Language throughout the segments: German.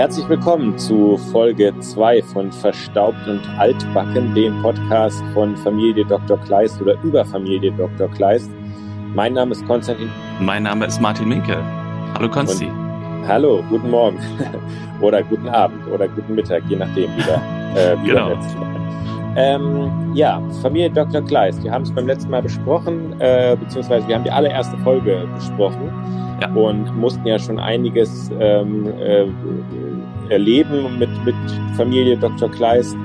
Herzlich willkommen zu Folge 2 von Verstaubt und Altbacken, dem Podcast von Familie Dr. Kleist oder über Familie Dr. Kleist. Mein Name ist Konstantin. Mein Name ist Martin Minke. Hallo Konsti. Und hallo, guten Morgen oder guten Abend oder guten Mittag, je nachdem wieder. Äh, genau. Ähm, ja, Familie Dr. Kleist. Wir haben es beim letzten Mal besprochen, äh, beziehungsweise wir haben die allererste Folge besprochen ja. und mussten ja schon einiges ähm, äh, erleben mit, mit Familie Dr. Kleist.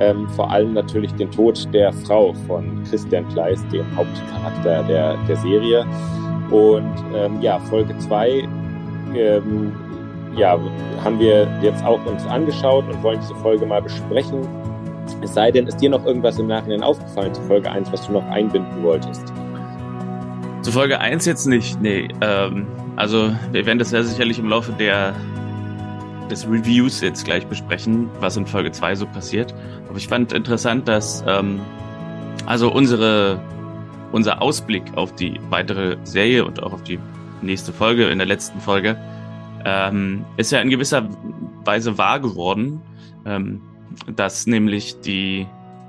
Ähm, vor allem natürlich den Tod der Frau von Christian Kleist, dem Hauptcharakter der, der Serie. Und ähm, ja, Folge 2 ähm, ja, haben wir jetzt auch uns angeschaut und wollen diese Folge mal besprechen. Es sei denn, ist dir noch irgendwas im Nachhinein aufgefallen zu Folge 1, was du noch einbinden wolltest? Zu Folge 1 jetzt nicht, nee. Ähm, also wir werden das ja sicherlich im Laufe der des Reviews jetzt gleich besprechen, was in Folge 2 so passiert. Aber ich fand interessant, dass ähm, also unsere unser Ausblick auf die weitere Serie und auch auf die nächste Folge in der letzten Folge ähm, ist ja in gewisser Weise wahr geworden, ähm, dass nämlich die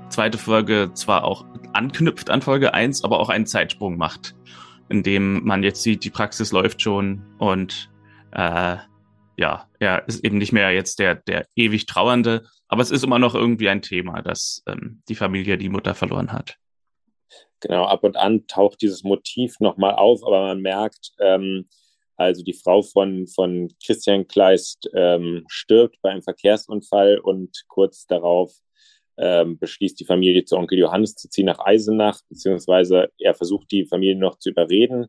zweite Folge zwar auch anknüpft an Folge 1, aber auch einen Zeitsprung macht in dem man jetzt sieht, die Praxis läuft schon und äh, ja, er ist eben nicht mehr jetzt der, der ewig Trauernde, aber es ist immer noch irgendwie ein Thema, dass ähm, die Familie die Mutter verloren hat. Genau, ab und an taucht dieses Motiv nochmal auf, aber man merkt, ähm, also die Frau von, von Christian Kleist ähm, stirbt bei einem Verkehrsunfall und kurz darauf ähm, beschließt die Familie zu Onkel Johannes zu ziehen nach Eisenach, beziehungsweise er versucht die Familie noch zu überreden.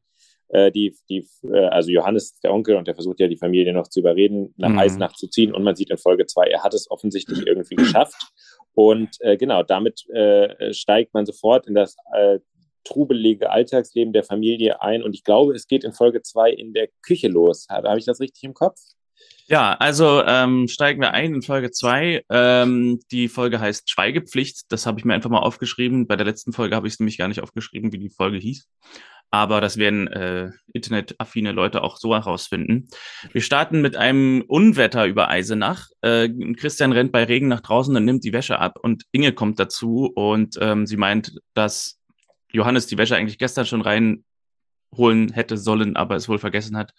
Äh, die, die, äh, also Johannes ist der Onkel und er versucht ja die Familie noch zu überreden, nach mhm. Eisenach zu ziehen. Und man sieht in Folge zwei, er hat es offensichtlich irgendwie geschafft. Und äh, genau, damit äh, steigt man sofort in das äh, trubelige Alltagsleben der Familie ein. Und ich glaube, es geht in Folge zwei in der Küche los. Habe, habe ich das richtig im Kopf? Ja, also ähm, steigen wir ein in Folge zwei. Ähm, die Folge heißt Schweigepflicht. Das habe ich mir einfach mal aufgeschrieben. Bei der letzten Folge habe ich es nämlich gar nicht aufgeschrieben, wie die Folge hieß. Aber das werden äh, internetaffine Leute auch so herausfinden. Wir starten mit einem Unwetter über Eisenach. Äh, Christian rennt bei Regen nach draußen und nimmt die Wäsche ab. Und Inge kommt dazu und ähm, sie meint, dass Johannes die Wäsche eigentlich gestern schon reinholen hätte sollen, aber es wohl vergessen hat.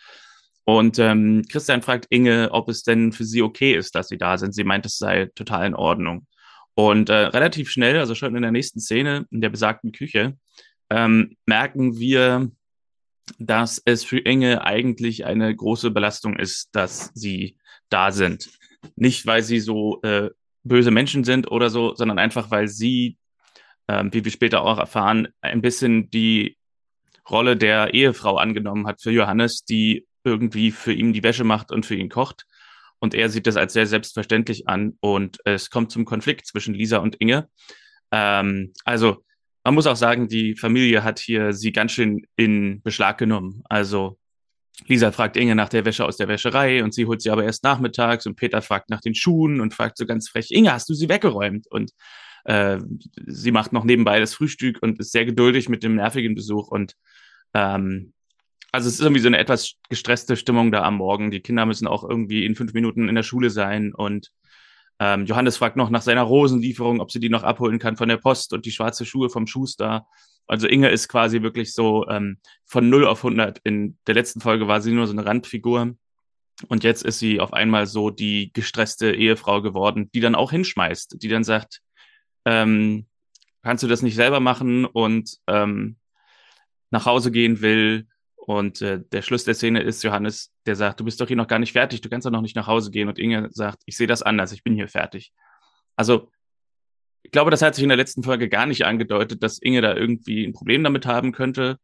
Und ähm, Christian fragt Inge, ob es denn für sie okay ist, dass sie da sind. Sie meint, es sei total in Ordnung. Und äh, relativ schnell, also schon in der nächsten Szene, in der besagten Küche, ähm, merken wir, dass es für Inge eigentlich eine große Belastung ist, dass sie da sind. Nicht, weil sie so äh, böse Menschen sind oder so, sondern einfach, weil sie, äh, wie wir später auch erfahren, ein bisschen die Rolle der Ehefrau angenommen hat für Johannes, die irgendwie für ihn die Wäsche macht und für ihn kocht. Und er sieht das als sehr selbstverständlich an und es kommt zum Konflikt zwischen Lisa und Inge. Ähm, also man muss auch sagen, die Familie hat hier sie ganz schön in Beschlag genommen. Also Lisa fragt Inge nach der Wäsche aus der Wäscherei und sie holt sie aber erst nachmittags und Peter fragt nach den Schuhen und fragt so ganz frech, Inge, hast du sie weggeräumt? Und äh, sie macht noch nebenbei das Frühstück und ist sehr geduldig mit dem nervigen Besuch und ähm, also es ist irgendwie so eine etwas gestresste Stimmung da am Morgen. Die Kinder müssen auch irgendwie in fünf Minuten in der Schule sein und ähm, Johannes fragt noch nach seiner Rosenlieferung, ob sie die noch abholen kann von der Post und die schwarze Schuhe vom Schuster. Also Inge ist quasi wirklich so ähm, von 0 auf 100. In der letzten Folge war sie nur so eine Randfigur. Und jetzt ist sie auf einmal so die gestresste Ehefrau geworden, die dann auch hinschmeißt, die dann sagt, ähm, kannst du das nicht selber machen und ähm, nach Hause gehen will und äh, der Schluss der Szene ist Johannes, der sagt, du bist doch hier noch gar nicht fertig, du kannst doch noch nicht nach Hause gehen. Und Inge sagt, ich sehe das anders, ich bin hier fertig. Also, ich glaube, das hat sich in der letzten Folge gar nicht angedeutet, dass Inge da irgendwie ein Problem damit haben könnte.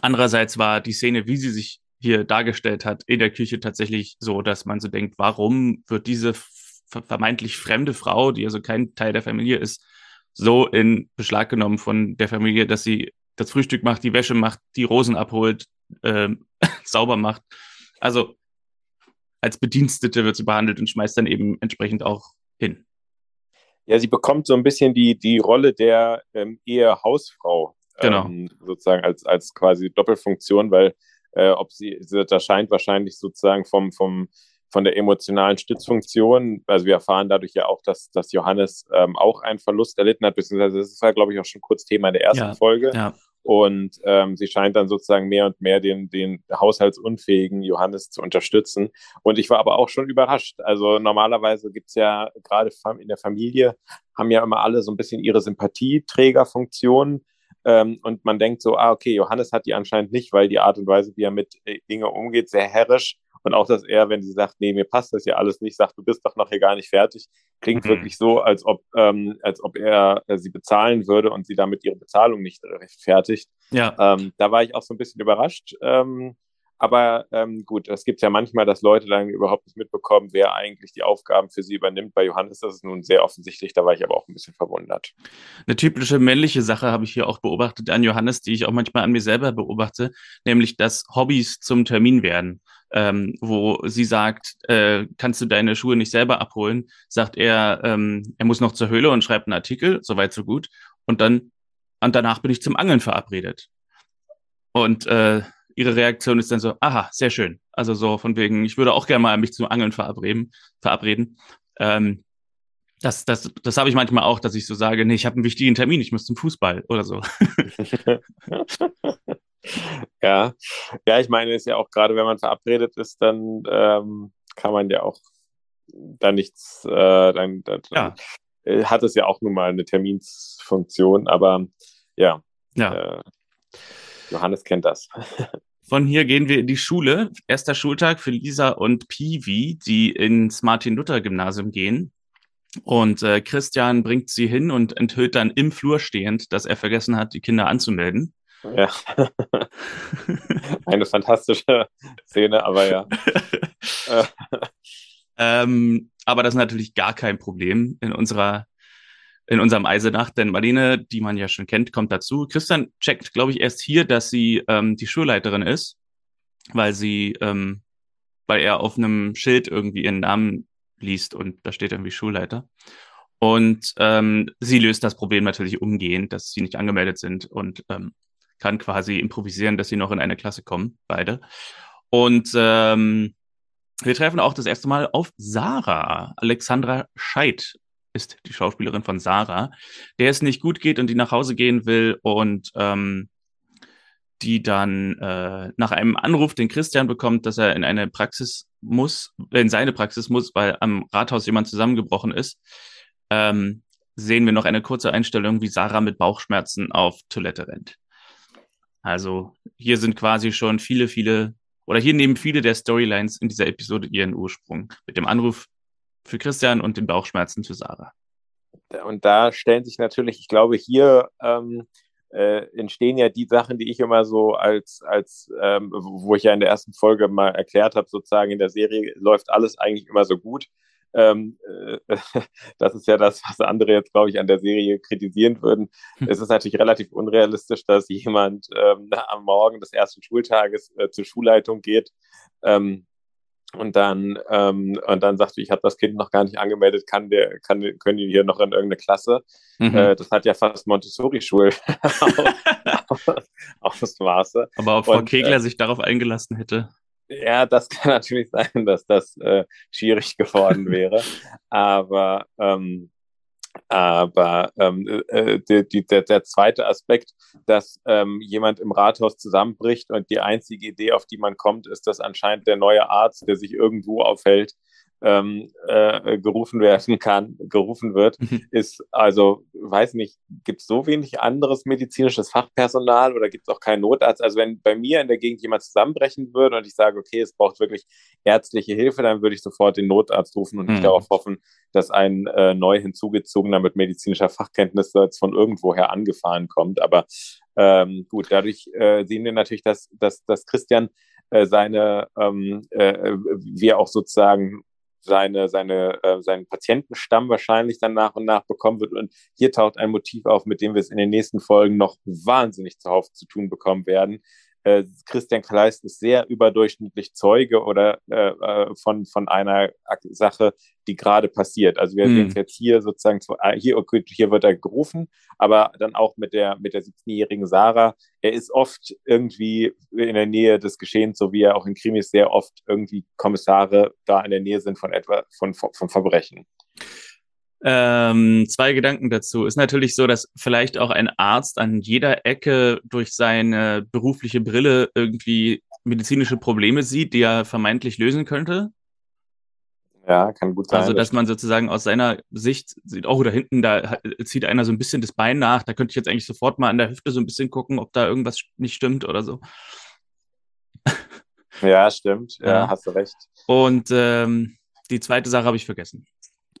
Andererseits war die Szene, wie sie sich hier dargestellt hat, in der Küche tatsächlich so, dass man so denkt, warum wird diese vermeintlich fremde Frau, die also kein Teil der Familie ist, so in Beschlag genommen von der Familie, dass sie das Frühstück macht, die Wäsche macht, die Rosen abholt, ähm, sauber macht. Also als Bedienstete wird sie behandelt und schmeißt dann eben entsprechend auch hin. Ja, sie bekommt so ein bisschen die, die Rolle der ähm, Ehehausfrau. Genau. Ähm, sozusagen als, als quasi Doppelfunktion, weil äh, ob sie, das scheint wahrscheinlich sozusagen vom, vom, von der emotionalen Stützfunktion. Also wir erfahren dadurch ja auch, dass, dass Johannes ähm, auch einen Verlust erlitten hat, beziehungsweise das ist ja, glaube ich, auch schon kurz Thema in der ersten Ja, Folge. ja. Und ähm, sie scheint dann sozusagen mehr und mehr den, den haushaltsunfähigen Johannes zu unterstützen. Und ich war aber auch schon überrascht. Also normalerweise gibt's ja gerade in der Familie, haben ja immer alle so ein bisschen ihre Sympathieträgerfunktion. Ähm, und man denkt so, ah, okay, Johannes hat die anscheinend nicht, weil die Art und Weise, wie er mit äh, Inge umgeht, sehr herrisch. Und auch, dass er, wenn sie sagt, nee, mir passt das ja alles nicht, sagt, du bist doch noch hier gar nicht fertig, klingt Mhm. wirklich so, als ob, ähm, als ob er äh, sie bezahlen würde und sie damit ihre Bezahlung nicht rechtfertigt. Ja, Ähm, da war ich auch so ein bisschen überrascht. Ähm, aber ähm, gut, es gibt ja manchmal, dass Leute dann überhaupt nicht mitbekommen, wer eigentlich die Aufgaben für sie übernimmt. Bei Johannes ist es nun sehr offensichtlich, da war ich aber auch ein bisschen verwundert. eine typische männliche Sache habe ich hier auch beobachtet an Johannes, die ich auch manchmal an mir selber beobachte, nämlich dass Hobbys zum Termin werden. Ähm, wo sie sagt, äh, kannst du deine Schuhe nicht selber abholen, sagt er, ähm, er muss noch zur Höhle und schreibt einen Artikel, soweit so gut. Und dann, und danach bin ich zum Angeln verabredet. Und äh, ihre Reaktion ist dann so, aha, sehr schön. Also so von wegen, ich würde auch gerne mal mich zum Angeln verabreden. verabreden. Ähm, das, das, das habe ich manchmal auch, dass ich so sage, nee, ich habe einen wichtigen Termin, ich muss zum Fußball oder so. ja, ja, ich meine, ist ja auch gerade, wenn man verabredet ist, dann ähm, kann man ja auch da nichts, äh, dann, dann Ja. äh, hat es ja auch nun mal eine Terminsfunktion, aber ja, Ja. äh, Johannes kennt das. Von hier gehen wir in die Schule. Erster Schultag für Lisa und Piwi, die ins Martin-Luther-Gymnasium gehen. Und äh, Christian bringt sie hin und enthüllt dann im Flur stehend, dass er vergessen hat, die Kinder anzumelden. Ja. Eine fantastische Szene, aber ja. Äh, Ähm, aber das ist natürlich gar kein Problem in unserer in unserem Eisenach, denn Marlene, die man ja schon kennt, kommt dazu. Christian checkt, glaube ich, erst hier, dass sie ähm, die Schulleiterin ist, weil sie, ähm, weil er auf einem Schild irgendwie ihren Namen liest und da steht irgendwie Schulleiter. Und ähm, sie löst das Problem natürlich umgehend, dass sie nicht angemeldet sind und ähm, kann quasi improvisieren, dass sie noch in eine Klasse kommen, beide. Und ähm, wir treffen auch das erste Mal auf Sarah. Alexandra Scheid ist die Schauspielerin von Sarah, der es nicht gut geht und die nach Hause gehen will und ähm, die dann äh, nach einem Anruf den Christian bekommt, dass er in eine Praxis muss, in seine Praxis muss, weil am Rathaus jemand zusammengebrochen ist, ähm, sehen wir noch eine kurze Einstellung, wie Sarah mit Bauchschmerzen auf Toilette rennt. Also hier sind quasi schon viele, viele, oder hier nehmen viele der Storylines in dieser Episode ihren Ursprung. Mit dem Anruf für Christian und den Bauchschmerzen für Sarah. Und da stellen sich natürlich, ich glaube, hier ähm, äh, entstehen ja die Sachen, die ich immer so als, als ähm, wo ich ja in der ersten Folge mal erklärt habe, sozusagen in der Serie läuft alles eigentlich immer so gut. Ähm, äh, das ist ja das, was andere jetzt, glaube ich, an der Serie kritisieren würden. Hm. Es ist natürlich relativ unrealistisch, dass jemand ähm, am Morgen des ersten Schultages äh, zur Schulleitung geht ähm, und dann ähm, und dann sagt, ich habe das Kind noch gar nicht angemeldet, kann der, kann, können die hier noch in irgendeine Klasse? Mhm. Äh, das hat ja fast Montessori-Schul Ausmaße. Aber ob Frau und, Kegler äh, sich darauf eingelassen hätte. Ja, das kann natürlich sein, dass das äh, schwierig geworden wäre. aber ähm, aber ähm, äh, die, die, der, der zweite Aspekt, dass ähm, jemand im Rathaus zusammenbricht und die einzige Idee, auf die man kommt, ist, dass anscheinend der neue Arzt, der sich irgendwo aufhält, ähm, äh, gerufen werden kann, gerufen wird, Mhm. ist also, weiß nicht, gibt es so wenig anderes medizinisches Fachpersonal oder gibt es auch keinen Notarzt? Also wenn bei mir in der Gegend jemand zusammenbrechen würde und ich sage, okay, es braucht wirklich ärztliche Hilfe, dann würde ich sofort den Notarzt rufen und nicht Mhm. darauf hoffen, dass ein äh, neu hinzugezogener mit medizinischer Fachkenntnis jetzt von irgendwoher angefahren kommt. Aber ähm, gut, dadurch äh, sehen wir natürlich, dass, dass, dass Christian äh, seine, ähm, äh, wir auch sozusagen seine, seine, äh, seinen Patientenstamm wahrscheinlich dann nach und nach bekommen wird. Und hier taucht ein Motiv auf, mit dem wir es in den nächsten Folgen noch wahnsinnig zuhauf zu tun bekommen werden. Äh, Christian Kleist ist sehr überdurchschnittlich Zeuge oder äh, äh von, von einer Sache, die gerade passiert. Also wir sehen es jetzt hier sozusagen, ah, hier, hier wird er gerufen, aber dann auch mit der, mit der 17-jährigen Sarah. Er ist oft irgendwie in der Nähe des Geschehens, so wie er auch in Krimis sehr oft irgendwie Kommissare da in der Nähe sind von etwa, von, von Verbrechen. Ähm, zwei Gedanken dazu. Ist natürlich so, dass vielleicht auch ein Arzt an jeder Ecke durch seine berufliche Brille irgendwie medizinische Probleme sieht, die er vermeintlich lösen könnte. Ja, kann gut sein. Also, dass man sozusagen aus seiner Sicht sieht, oh, da hinten, da zieht einer so ein bisschen das Bein nach. Da könnte ich jetzt eigentlich sofort mal an der Hüfte so ein bisschen gucken, ob da irgendwas nicht stimmt oder so. Ja, stimmt. Ja, ja. hast du recht. Und ähm, die zweite Sache habe ich vergessen.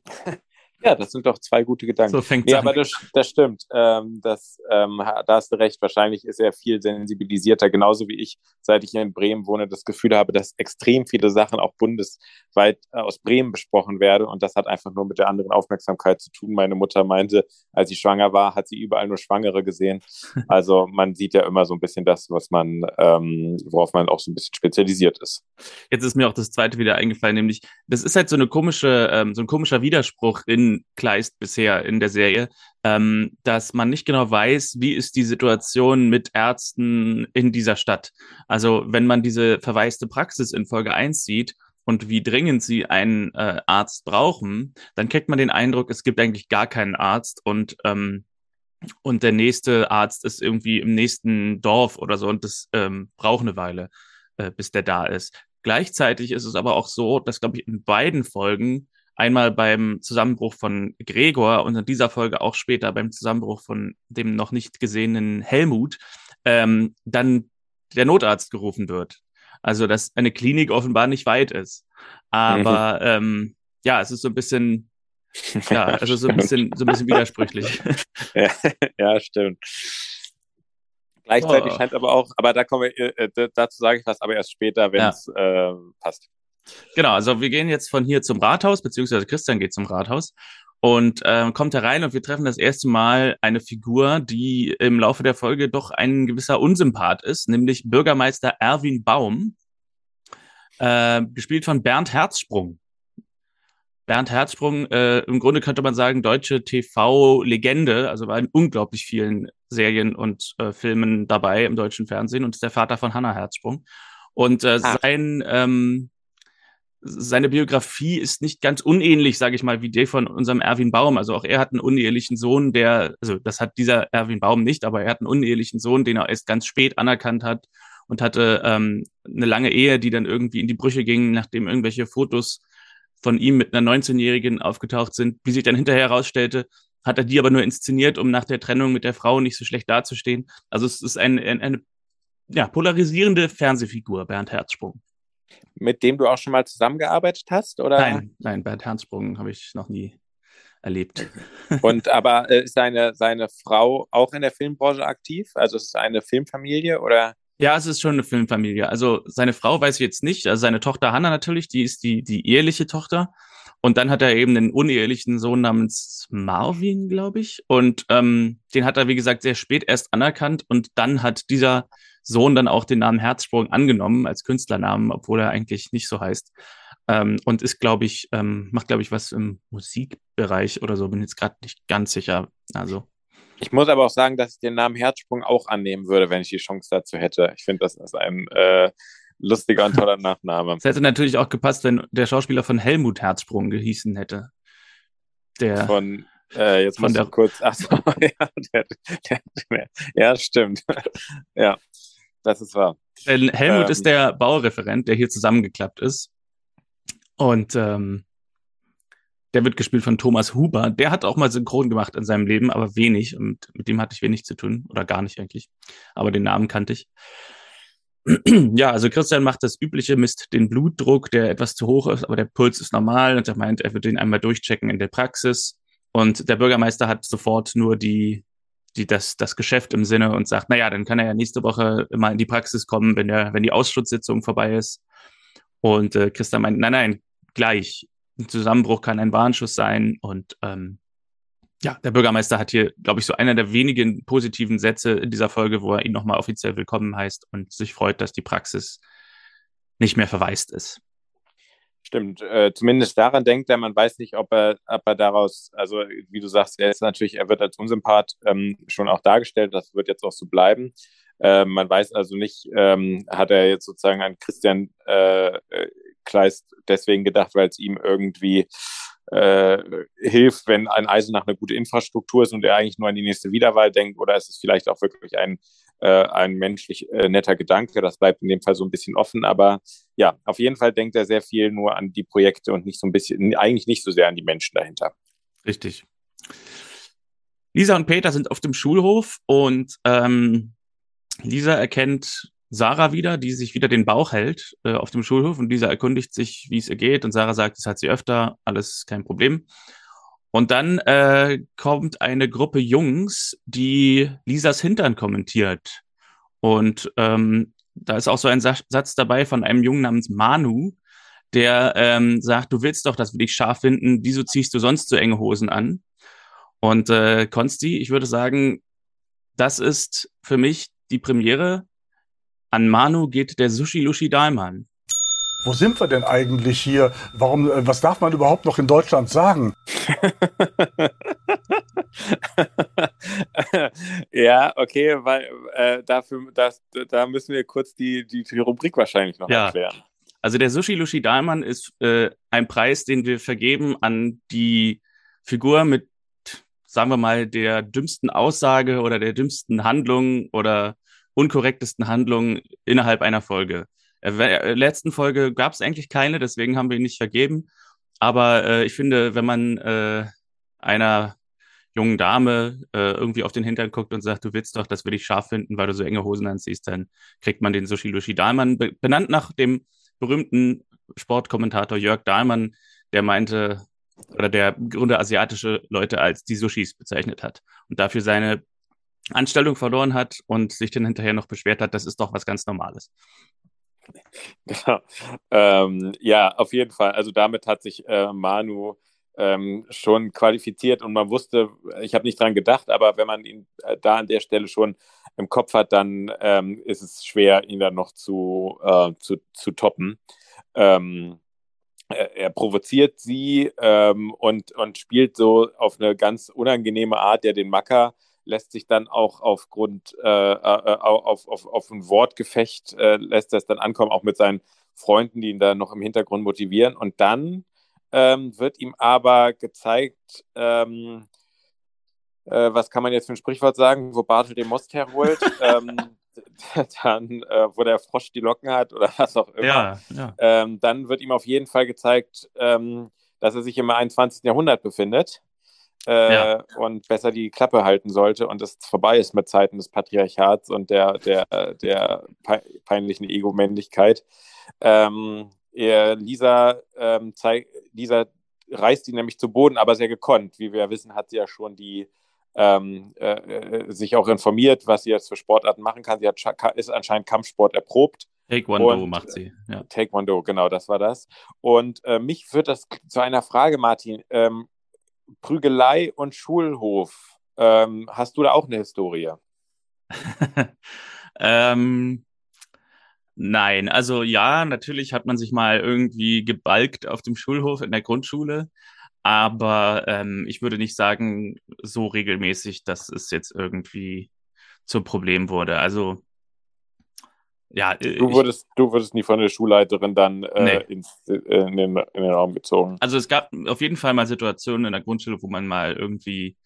Ja, das sind doch zwei gute Gedanken. So fängt nee, aber das, das stimmt. Ähm, das, ähm, da hast du recht. Wahrscheinlich ist er viel sensibilisierter, genauso wie ich, seit ich hier in Bremen wohne, das Gefühl habe, dass extrem viele Sachen auch bundesweit äh, aus Bremen besprochen werden. Und das hat einfach nur mit der anderen Aufmerksamkeit zu tun. Meine Mutter meinte, als sie schwanger war, hat sie überall nur Schwangere gesehen. Also man sieht ja immer so ein bisschen das, was man, ähm, worauf man auch so ein bisschen spezialisiert ist. Jetzt ist mir auch das zweite wieder eingefallen, nämlich, das ist halt so eine komische, ähm, so ein komischer Widerspruch in Kleist bisher in der Serie, ähm, dass man nicht genau weiß, wie ist die Situation mit Ärzten in dieser Stadt. Also wenn man diese verwaiste Praxis in Folge 1 sieht und wie dringend sie einen äh, Arzt brauchen, dann kriegt man den Eindruck, es gibt eigentlich gar keinen Arzt und ähm, und der nächste Arzt ist irgendwie im nächsten Dorf oder so und das ähm, braucht eine Weile, äh, bis der da ist. Gleichzeitig ist es aber auch so, dass, glaube ich, in beiden Folgen Einmal beim Zusammenbruch von Gregor und in dieser Folge auch später beim Zusammenbruch von dem noch nicht gesehenen Helmut, ähm, dann der Notarzt gerufen wird. Also, dass eine Klinik offenbar nicht weit ist. Aber mhm. ähm, ja, es ist so ein bisschen, ja, also so ein bisschen, so ein bisschen widersprüchlich. ja, ja, stimmt. Gleichzeitig oh. scheint aber auch, aber da kommen wir, äh, äh dazu sage ich was, aber erst später, wenn es ja. äh, passt. Genau, also wir gehen jetzt von hier zum Rathaus, beziehungsweise Christian geht zum Rathaus und äh, kommt herein und wir treffen das erste Mal eine Figur, die im Laufe der Folge doch ein gewisser Unsympath ist, nämlich Bürgermeister Erwin Baum, äh, gespielt von Bernd Herzsprung. Bernd Herzsprung, äh, im Grunde könnte man sagen, deutsche TV-Legende, also war in unglaublich vielen Serien und äh, Filmen dabei im deutschen Fernsehen und ist der Vater von Hannah Herzsprung. Und äh, ah. sein ähm, seine Biografie ist nicht ganz unähnlich, sage ich mal, wie die von unserem Erwin Baum. Also auch er hat einen unehelichen Sohn, der, also das hat dieser Erwin Baum nicht, aber er hat einen unehelichen Sohn, den er erst ganz spät anerkannt hat und hatte ähm, eine lange Ehe, die dann irgendwie in die Brüche ging, nachdem irgendwelche Fotos von ihm mit einer 19-Jährigen aufgetaucht sind. Wie sich dann hinterher herausstellte, hat er die aber nur inszeniert, um nach der Trennung mit der Frau nicht so schlecht dazustehen. Also es ist ein, ein, eine ja, polarisierende Fernsehfigur, Bernd Herzsprung mit dem du auch schon mal zusammengearbeitet hast? Oder? Nein, nein, Bernd Hernsprung habe ich noch nie erlebt. Und aber äh, ist seine, seine Frau auch in der Filmbranche aktiv? Also ist es eine Filmfamilie oder? Ja, es ist schon eine Filmfamilie. Also seine Frau weiß ich jetzt nicht. Also seine Tochter Hanna natürlich, die ist die, die eheliche Tochter. Und dann hat er eben einen unehelichen Sohn namens Marvin, glaube ich. Und ähm, den hat er, wie gesagt, sehr spät erst anerkannt. Und dann hat dieser Sohn dann auch den Namen Herzsprung angenommen als Künstlernamen, obwohl er eigentlich nicht so heißt. Ähm, und ist, glaube ich, ähm, macht, glaube ich, was im Musikbereich oder so, bin jetzt gerade nicht ganz sicher. Also. Ich muss aber auch sagen, dass ich den Namen Herzsprung auch annehmen würde, wenn ich die Chance dazu hätte. Ich finde, das ist ein äh, lustiger und toller Nachname. Es hätte natürlich auch gepasst, wenn der Schauspieler von Helmut Herzsprung gehießen hätte. Der von äh, jetzt von der kurz. Ach so, ja, der, der, der, ja, stimmt. ja. Das ist wahr. Denn Helmut ähm, ist der Baureferent, der hier zusammengeklappt ist. Und ähm, der wird gespielt von Thomas Huber. Der hat auch mal synchron gemacht in seinem Leben, aber wenig. Und mit dem hatte ich wenig zu tun. Oder gar nicht eigentlich. Aber den Namen kannte ich. ja, also Christian macht das übliche, misst den Blutdruck, der etwas zu hoch ist, aber der Puls ist normal und er meint, er wird den einmal durchchecken in der Praxis. Und der Bürgermeister hat sofort nur die die, das, das Geschäft im Sinne und sagt, naja, dann kann er ja nächste Woche mal in die Praxis kommen, wenn, der, wenn die Ausschusssitzung vorbei ist. Und äh, Christa meint, nein, nein, gleich. Ein Zusammenbruch kann ein Warnschuss sein und ähm, Ja, der Bürgermeister hat hier, glaube ich, so einer der wenigen positiven Sätze in dieser Folge, wo er ihn nochmal offiziell willkommen heißt und sich freut, dass die Praxis nicht mehr verwaist ist. Stimmt, äh, zumindest daran denkt er, man weiß nicht, ob er, ob er daraus, also wie du sagst, er ist natürlich, er wird als Unsympath ähm, schon auch dargestellt, das wird jetzt auch so bleiben. Äh, man weiß also nicht, ähm, hat er jetzt sozusagen an Christian äh, Kleist deswegen gedacht, weil es ihm irgendwie äh, hilft, wenn ein Eisenach eine gute Infrastruktur ist und er eigentlich nur an die nächste Wiederwahl denkt, oder ist es vielleicht auch wirklich ein, äh, ein menschlich äh, netter Gedanke? Das bleibt in dem Fall so ein bisschen offen, aber ja, auf jeden Fall denkt er sehr viel nur an die Projekte und nicht so ein bisschen, eigentlich nicht so sehr an die Menschen dahinter. Richtig. Lisa und Peter sind auf dem Schulhof und ähm, Lisa erkennt Sarah wieder, die sich wieder den Bauch hält äh, auf dem Schulhof und Lisa erkundigt sich, wie es ihr geht und Sarah sagt, das hat sie öfter, alles kein Problem. Und dann äh, kommt eine Gruppe Jungs, die Lisas Hintern kommentiert. Und ähm, da ist auch so ein Sa Satz dabei von einem Jungen namens Manu, der ähm, sagt, du willst doch, dass wir dich scharf finden, wieso ziehst du sonst so enge Hosen an? Und äh, Konsti, ich würde sagen, das ist für mich die Premiere an Manu geht der Sushi Lushi Dahlmann. Wo sind wir denn eigentlich hier? Warum, äh, was darf man überhaupt noch in Deutschland sagen? ja, okay, weil äh, dafür, das, da müssen wir kurz die, die, die Rubrik wahrscheinlich noch ja. erklären. Also der Sushi Lushi Dahlmann ist äh, ein Preis, den wir vergeben an die Figur mit, sagen wir mal, der dümmsten Aussage oder der dümmsten Handlung oder unkorrektesten Handlungen innerhalb einer Folge. Äh, äh, letzten Folge gab es eigentlich keine, deswegen haben wir ihn nicht vergeben. Aber äh, ich finde, wenn man äh, einer jungen Dame äh, irgendwie auf den Hintern guckt und sagt, du willst doch, dass wir dich scharf finden, weil du so enge Hosen anziehst, dann kriegt man den Sushi Lushi Dahlmann, be benannt nach dem berühmten Sportkommentator Jörg Dahlmann, der meinte, oder der im Grunde asiatische Leute als die Sushis bezeichnet hat und dafür seine Anstellung verloren hat und sich dann hinterher noch beschwert hat, das ist doch was ganz Normales. Genau. Ähm, ja, auf jeden Fall. Also damit hat sich äh, Manu ähm, schon qualifiziert und man wusste, ich habe nicht dran gedacht, aber wenn man ihn äh, da an der Stelle schon im Kopf hat, dann ähm, ist es schwer, ihn dann noch zu, äh, zu, zu toppen. Ähm, er, er, provoziert sie ähm, und, und spielt so auf eine ganz unangenehme Art, der den Macker lässt sich dann auch aufgrund äh, äh, auf, auf, auf ein Wortgefecht, äh, lässt das dann ankommen, auch mit seinen Freunden, die ihn da noch im Hintergrund motivieren. Und dann ähm, wird ihm aber gezeigt, ähm, äh, was kann man jetzt für ein Sprichwort sagen, wo Bartel den Most herholt, ähm, dann, äh, wo der Frosch die Locken hat oder was auch immer. Ja, ja. Ähm, dann wird ihm auf jeden Fall gezeigt, ähm, dass er sich im 21. Jahrhundert befindet äh, ja. und besser die Klappe halten sollte und es vorbei ist mit Zeiten des Patriarchats und der, der, der peinlichen Ego-Männlichkeit. Ähm, Lisa, ähm, zeig, Lisa reißt ihn nämlich zu Boden, aber sehr gekonnt. Wie wir wissen, hat sie ja schon die ähm, äh, äh sich auch informiert, was sie jetzt für Sportarten machen kann. Sie hat, ist anscheinend Kampfsport erprobt. Taekwondo und, macht sie. Ja. Taekwondo, genau, das war das. Und äh, mich führt das zu einer Frage, Martin. Ähm, Prügelei und Schulhof. Ähm, hast du da auch eine Historie? ähm, nein, also ja, natürlich hat man sich mal irgendwie gebalgt auf dem Schulhof in der Grundschule, aber ähm, ich würde nicht sagen, so regelmäßig, dass es jetzt irgendwie zum Problem wurde. Also ja, äh, du wurdest, ich, du wurdest nie von der Schulleiterin dann äh, nee. ins, äh, in, den, in den Raum gezogen. Also es gab auf jeden Fall mal Situationen in der Grundschule, wo man mal irgendwie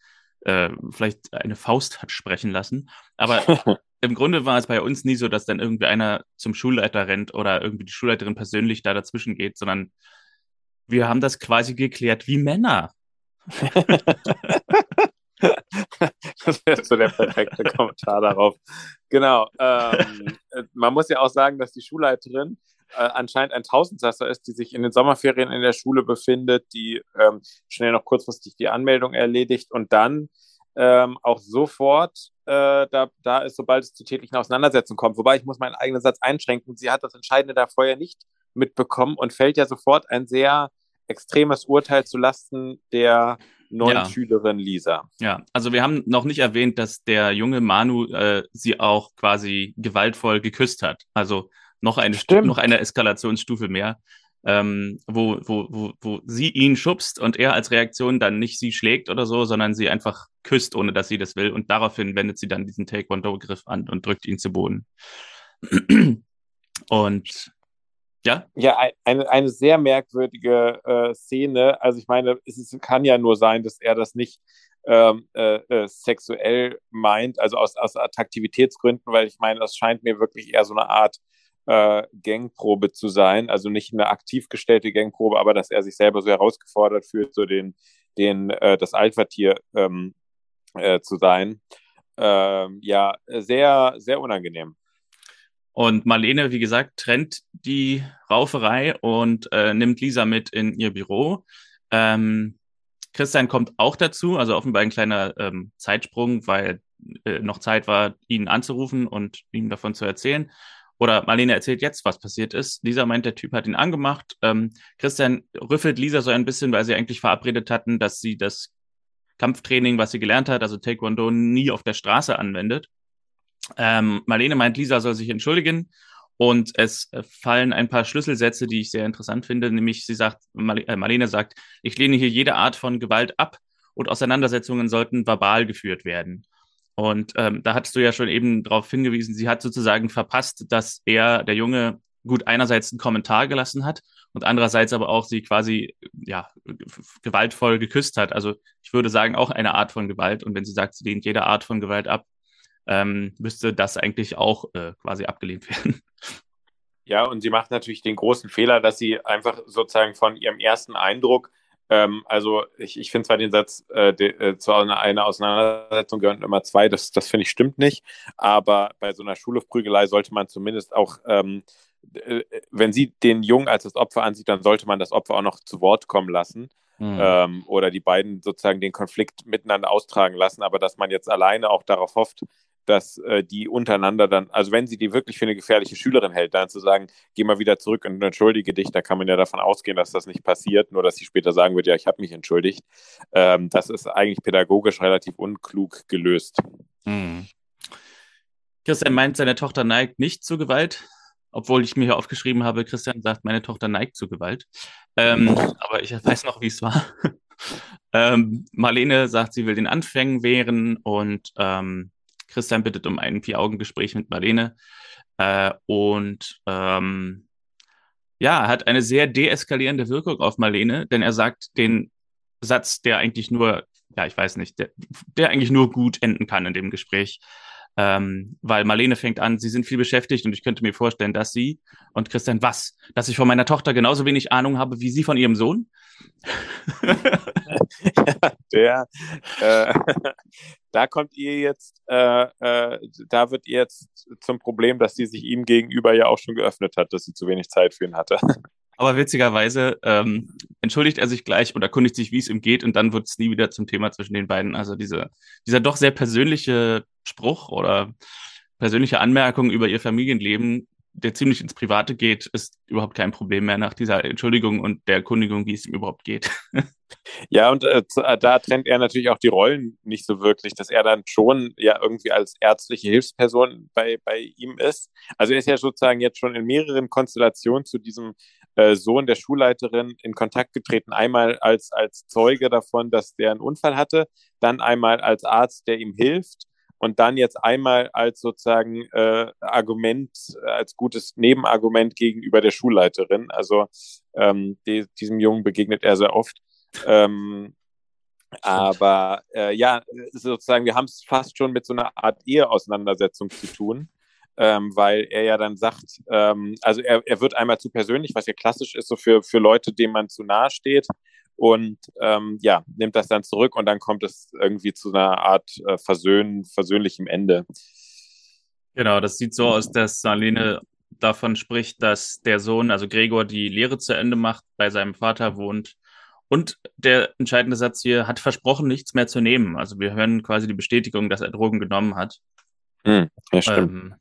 äh, vielleicht eine Faust hat sprechen lassen. Aber im Grunde war es bei uns nie so, dass dann irgendwie einer zum Schulleiter rennt oder irgendwie die Schulleiterin persönlich da dazwischen geht, sondern wir haben das quasi geklärt wie Männer. das wäre so der perfekte Kommentar darauf. Genau. Ähm, man muss ja auch sagen, dass die Schulleiterin äh, anscheinend ein Tausendsasser ist, die sich in den Sommerferien in der Schule befindet, die ähm, schnell noch kurzfristig die Anmeldung erledigt und dann ähm, auch sofort äh, da, da ist, sobald es zu täglichen Auseinandersetzungen kommt. Wobei ich muss meinen eigenen Satz einschränken. Sie hat das Entscheidende da vorher nicht mitbekommen und fällt ja sofort ein sehr extremes Urteil zu Lasten der neuen ja. Schülerin Lisa. Ja, also wir haben noch nicht erwähnt, dass der junge Manu äh, sie auch quasi gewaltvoll geküsst hat. Also noch eine, noch eine Eskalationsstufe mehr, ähm, wo, wo, wo, wo sie ihn schubst und er als Reaktion dann nicht sie schlägt oder so, sondern sie einfach küsst, ohne dass sie das will. Und daraufhin wendet sie dann diesen Taekwondo-Griff an und drückt ihn zu Boden. und ja? Ja, eine, eine sehr merkwürdige äh, Szene. Also ich meine, es ist, kann ja nur sein, dass er das nicht ähm, äh, äh, sexuell meint, also aus, aus Attraktivitätsgründen, weil ich meine, das scheint mir wirklich eher so eine Art äh, Gangprobe zu sein. Also nicht eine aktiv gestellte Gangprobe, aber dass er sich selber so herausgefordert fühlt, so den, den, äh, das Alpha-Tier ähm, äh, zu sein. Ähm, ja, sehr, sehr unangenehm. Und Marlene, wie gesagt, trennt die Rauferei und äh, nimmt Lisa mit in ihr Büro. Ähm, Christian kommt auch dazu, also offenbar ein kleiner ähm, Zeitsprung, weil äh, noch Zeit war, ihn anzurufen und ihm davon zu erzählen. Oder Marlene erzählt jetzt, was passiert ist. Lisa meint, der Typ hat ihn angemacht. Ähm, Christian rüffelt Lisa so ein bisschen, weil sie eigentlich verabredet hatten, dass sie das Kampftraining, was sie gelernt hat, also Taekwondo, nie auf der Straße anwendet. Ähm, Marlene meint, Lisa soll sich entschuldigen. Und es fallen ein paar Schlüsselsätze, die ich sehr interessant finde. Nämlich, sie sagt, äh, Marlene sagt, ich lehne hier jede Art von Gewalt ab und Auseinandersetzungen sollten verbal geführt werden. Und ähm, da hattest du ja schon eben darauf hingewiesen, sie hat sozusagen verpasst, dass er, der Junge, gut einerseits einen Kommentar gelassen hat und andererseits aber auch sie quasi ja gewaltvoll geküsst hat. Also ich würde sagen auch eine Art von Gewalt. Und wenn sie sagt, sie lehnt jede Art von Gewalt ab, ähm, müsste das eigentlich auch äh, quasi abgelehnt werden. Ja, und sie macht natürlich den großen Fehler, dass sie einfach sozusagen von ihrem ersten Eindruck, ähm, also ich, ich finde zwar den Satz, äh, de, äh, zu einer, einer Auseinandersetzung gehören immer zwei, das, das finde ich stimmt nicht, aber bei so einer Schulhofprügelei sollte man zumindest auch, ähm, äh, wenn sie den Jungen als das Opfer ansieht, dann sollte man das Opfer auch noch zu Wort kommen lassen. Mhm. Ähm, oder die beiden sozusagen den Konflikt miteinander austragen lassen, aber dass man jetzt alleine auch darauf hofft, dass äh, die untereinander dann, also wenn sie die wirklich für eine gefährliche Schülerin hält, dann zu sagen, geh mal wieder zurück und entschuldige dich, da kann man ja davon ausgehen, dass das nicht passiert, nur dass sie später sagen wird, ja, ich habe mich entschuldigt. Ähm, das ist eigentlich pädagogisch relativ unklug gelöst. Mhm. Christian meint, seine Tochter neigt nicht zu Gewalt, obwohl ich mir hier aufgeschrieben habe, Christian sagt, meine Tochter neigt zu Gewalt. Ähm, aber ich weiß noch, wie es war. ähm, Marlene sagt, sie will den Anfängen wehren und ähm, Christian bittet um ein Vier-Augen-Gespräch mit Marlene. Äh, und ähm, ja, hat eine sehr deeskalierende Wirkung auf Marlene, denn er sagt den Satz, der eigentlich nur, ja, ich weiß nicht, der, der eigentlich nur gut enden kann in dem Gespräch. Ähm, weil Marlene fängt an, sie sind viel beschäftigt und ich könnte mir vorstellen, dass sie und Christian, was? Dass ich von meiner Tochter genauso wenig Ahnung habe wie sie von ihrem Sohn? der, äh, da kommt ihr jetzt, äh, äh, da wird ihr jetzt zum Problem, dass sie sich ihm gegenüber ja auch schon geöffnet hat, dass sie zu wenig Zeit für ihn hatte. Aber witzigerweise ähm, entschuldigt er sich gleich und erkundigt sich, wie es ihm geht, und dann wird es nie wieder zum Thema zwischen den beiden. Also diese, dieser doch sehr persönliche Spruch oder persönliche Anmerkung über ihr Familienleben, der ziemlich ins Private geht, ist überhaupt kein Problem mehr nach dieser Entschuldigung und der Erkundigung, wie es ihm überhaupt geht. Ja, und äh, äh, da trennt er natürlich auch die Rollen nicht so wirklich, dass er dann schon ja irgendwie als ärztliche Hilfsperson bei, bei ihm ist. Also er ist ja sozusagen jetzt schon in mehreren Konstellationen zu diesem äh, Sohn der Schulleiterin in Kontakt getreten. Einmal als, als Zeuge davon, dass der einen Unfall hatte, dann einmal als Arzt, der ihm hilft und dann jetzt einmal als sozusagen äh, Argument, als gutes Nebenargument gegenüber der Schulleiterin. Also ähm, die, diesem Jungen begegnet er sehr oft. Ähm, aber äh, ja, sozusagen, wir haben es fast schon mit so einer Art Eheauseinandersetzung zu tun ähm, weil er ja dann sagt, ähm, also er, er wird einmal zu persönlich, was ja klassisch ist, so für, für Leute, denen man zu nahe steht und ähm, ja, nimmt das dann zurück und dann kommt es irgendwie zu einer Art äh, Versöhn, versöhnlichem Ende. Genau, das sieht so aus, dass Marlene davon spricht, dass der Sohn, also Gregor, die Lehre zu Ende macht, bei seinem Vater wohnt. Und der entscheidende Satz hier hat versprochen, nichts mehr zu nehmen. Also wir hören quasi die Bestätigung, dass er Drogen genommen hat. Hm, ja, stimmt. Ähm,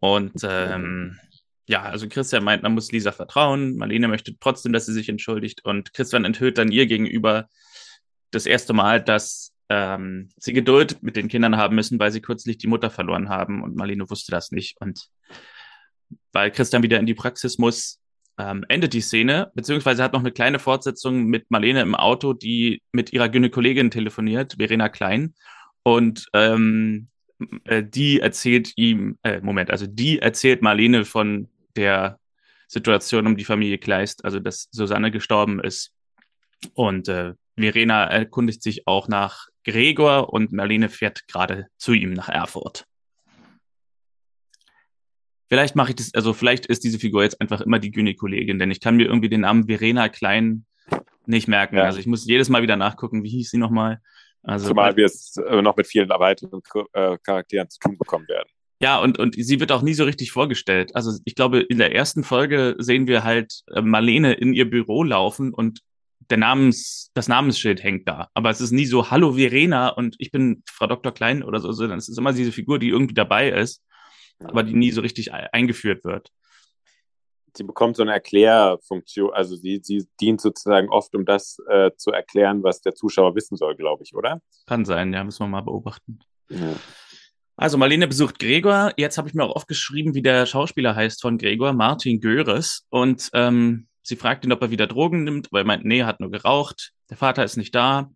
und ähm, ja, also Christian meint, man muss Lisa vertrauen. Marlene möchte trotzdem, dass sie sich entschuldigt. Und Christian enthüllt dann ihr gegenüber, das erste Mal, dass ähm, sie Geduld mit den Kindern haben müssen, weil sie kürzlich die Mutter verloren haben und Marlene wusste das nicht. Und weil Christian wieder in die Praxis muss, ähm, endet die Szene, beziehungsweise hat noch eine kleine Fortsetzung mit Marlene im Auto, die mit ihrer Gynäkologin telefoniert, Verena Klein. Und ähm, äh, die erzählt ihm, äh, Moment, also die erzählt Marlene von der Situation um die Familie Kleist, also dass Susanne gestorben ist. Und äh, Verena erkundigt sich auch nach Gregor und Marlene fährt gerade zu ihm nach Erfurt. Vielleicht mache ich das, also vielleicht ist diese Figur jetzt einfach immer die Gynäkologin, denn ich kann mir irgendwie den Namen Verena Klein nicht merken. Ja. Also ich muss jedes Mal wieder nachgucken, wie hieß sie nochmal. Also, Zumal wir es äh, noch mit vielen weiteren äh, Charakteren zu tun bekommen werden. Ja, und, und sie wird auch nie so richtig vorgestellt. Also ich glaube, in der ersten Folge sehen wir halt äh, Marlene in ihr Büro laufen und der Namens, das Namensschild hängt da. Aber es ist nie so, hallo Verena und ich bin Frau Dr. Klein oder so, sondern es ist immer diese Figur, die irgendwie dabei ist aber die nie so richtig eingeführt wird. Sie bekommt so eine Erklärfunktion, also sie, sie dient sozusagen oft, um das äh, zu erklären, was der Zuschauer wissen soll, glaube ich, oder? Kann sein, ja, müssen wir mal beobachten. Ja. Also Marlene besucht Gregor. Jetzt habe ich mir auch aufgeschrieben, wie der Schauspieler heißt von Gregor, Martin Göres. Und ähm, sie fragt ihn, ob er wieder Drogen nimmt, aber er meint, nee, hat nur geraucht. Der Vater ist nicht da.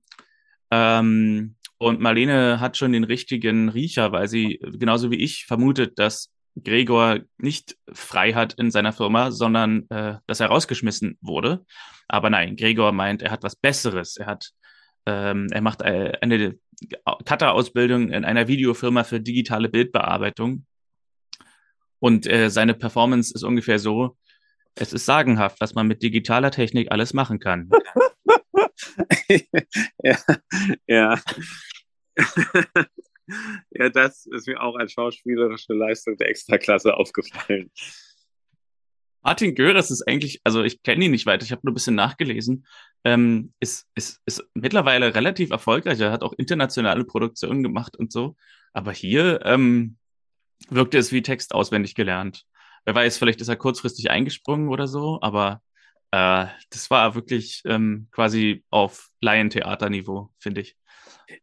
Ähm, und Marlene hat schon den richtigen Riecher, weil sie genauso wie ich vermutet, dass Gregor nicht frei hat in seiner Firma, sondern äh, dass er rausgeschmissen wurde. Aber nein, Gregor meint, er hat was Besseres. Er hat, ähm, er macht äh, eine Cutter-Ausbildung in einer Videofirma für digitale Bildbearbeitung. Und äh, seine Performance ist ungefähr so: Es ist sagenhaft, was man mit digitaler Technik alles machen kann. ja, ja. ja, das ist mir auch als schauspielerische Leistung der Extraklasse aufgefallen. Martin Göres ist eigentlich, also ich kenne ihn nicht weiter, ich habe nur ein bisschen nachgelesen, ähm, ist, ist, ist mittlerweile relativ erfolgreich. Er hat auch internationale Produktionen gemacht und so. Aber hier ähm, wirkte es wie Text auswendig gelernt. Wer weiß, vielleicht ist er kurzfristig eingesprungen oder so, aber äh, das war wirklich ähm, quasi auf Laientheaterniveau, finde ich.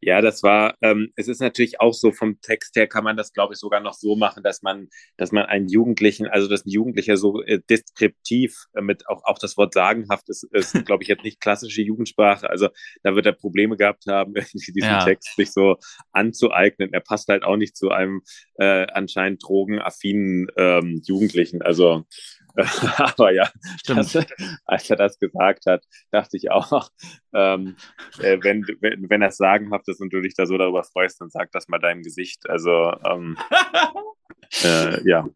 Ja, das war, ähm, es ist natürlich auch so vom Text her kann man das, glaube ich, sogar noch so machen, dass man, dass man einen Jugendlichen, also dass ein Jugendlicher so äh, deskriptiv äh, mit auch, auch das Wort sagenhaft ist, ist glaube ich, jetzt nicht klassische Jugendsprache. Also da wird er Probleme gehabt haben, diesen ja. Text sich so anzueignen. Er passt halt auch nicht zu einem äh, anscheinend drogenaffinen ähm, Jugendlichen. Also Aber ja, das, als er das gesagt hat, dachte ich auch, ähm, äh, wenn, wenn, wenn er es sagenhaft ist und du dich da so darüber freust, dann sag das mal deinem Gesicht. Also ähm, äh, ja,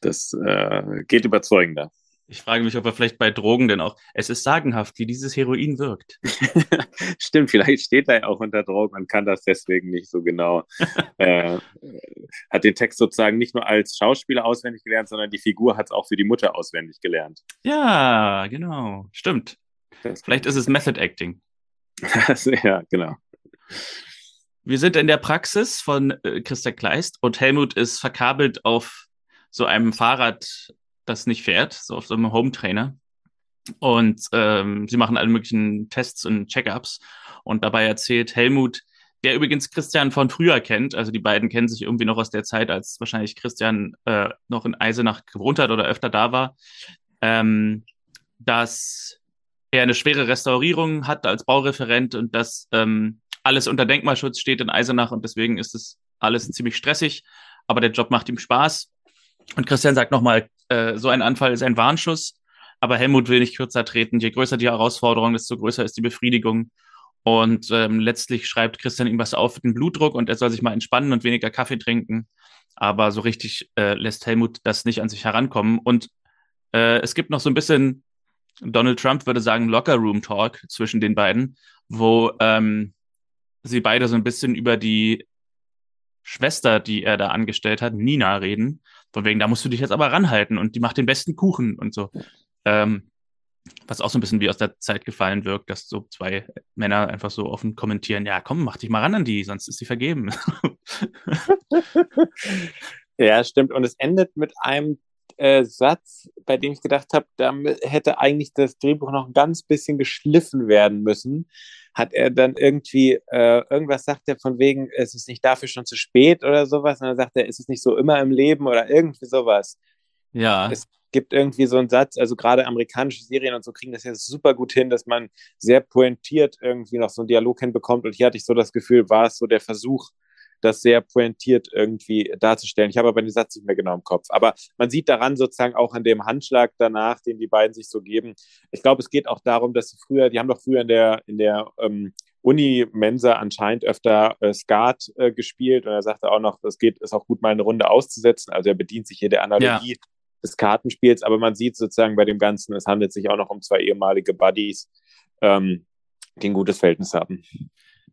das äh, geht überzeugender. Ich frage mich, ob er vielleicht bei Drogen denn auch. Es ist sagenhaft, wie dieses Heroin wirkt. Stimmt, vielleicht steht er ja auch unter Drogen und kann das deswegen nicht so genau. äh, hat den Text sozusagen nicht nur als Schauspieler auswendig gelernt, sondern die Figur hat es auch für die Mutter auswendig gelernt. Ja, genau. Stimmt. Das vielleicht ist es Method Acting. ja, genau. Wir sind in der Praxis von äh, Christa Kleist und Helmut ist verkabelt auf so einem Fahrrad das nicht fährt, so auf so einem Home-Trainer. Und ähm, sie machen alle möglichen Tests und Check-ups. Und dabei erzählt Helmut, der übrigens Christian von früher kennt, also die beiden kennen sich irgendwie noch aus der Zeit, als wahrscheinlich Christian äh, noch in Eisenach gewohnt hat oder öfter da war, ähm, dass er eine schwere Restaurierung hat als Baureferent und dass ähm, alles unter Denkmalschutz steht in Eisenach und deswegen ist es alles ziemlich stressig, aber der Job macht ihm Spaß und Christian sagt nochmal, äh, so ein Anfall ist ein Warnschuss, aber Helmut will nicht kürzer treten. Je größer die Herausforderung, desto größer ist die Befriedigung. Und ähm, letztlich schreibt Christian ihm was auf mit dem Blutdruck und er soll sich mal entspannen und weniger Kaffee trinken. Aber so richtig äh, lässt Helmut das nicht an sich herankommen. Und äh, es gibt noch so ein bisschen, Donald Trump würde sagen, Locker Room Talk zwischen den beiden, wo ähm, sie beide so ein bisschen über die Schwester, die er da angestellt hat, Nina, reden. Von wegen, da musst du dich jetzt aber ranhalten und die macht den besten Kuchen und so. Ähm, was auch so ein bisschen wie aus der Zeit gefallen wirkt, dass so zwei Männer einfach so offen kommentieren, ja, komm, mach dich mal ran an die, sonst ist sie vergeben. ja, stimmt. Und es endet mit einem äh, Satz, bei dem ich gedacht habe, da hätte eigentlich das Drehbuch noch ein ganz bisschen geschliffen werden müssen. Hat er dann irgendwie, äh, irgendwas sagt er von wegen, es ist nicht dafür schon zu spät oder sowas. Und dann sagt er, ist es nicht so immer im Leben oder irgendwie sowas. Ja. Es gibt irgendwie so einen Satz, also gerade amerikanische Serien und so kriegen das ja super gut hin, dass man sehr pointiert irgendwie noch so einen Dialog hinbekommt. Und hier hatte ich so das Gefühl, war es so der Versuch, das sehr pointiert irgendwie darzustellen. Ich habe aber den Satz nicht mehr genau im Kopf. Aber man sieht daran sozusagen auch an dem Handschlag danach, den die beiden sich so geben. Ich glaube, es geht auch darum, dass sie früher, die haben doch früher in der, in der ähm, Uni-Mensa anscheinend öfter äh, Skat äh, gespielt und er sagte auch noch, es geht, ist auch gut, mal eine Runde auszusetzen. Also er bedient sich hier der Analogie ja. des Kartenspiels, aber man sieht sozusagen bei dem Ganzen, es handelt sich auch noch um zwei ehemalige Buddies, ähm, die ein gutes Verhältnis haben.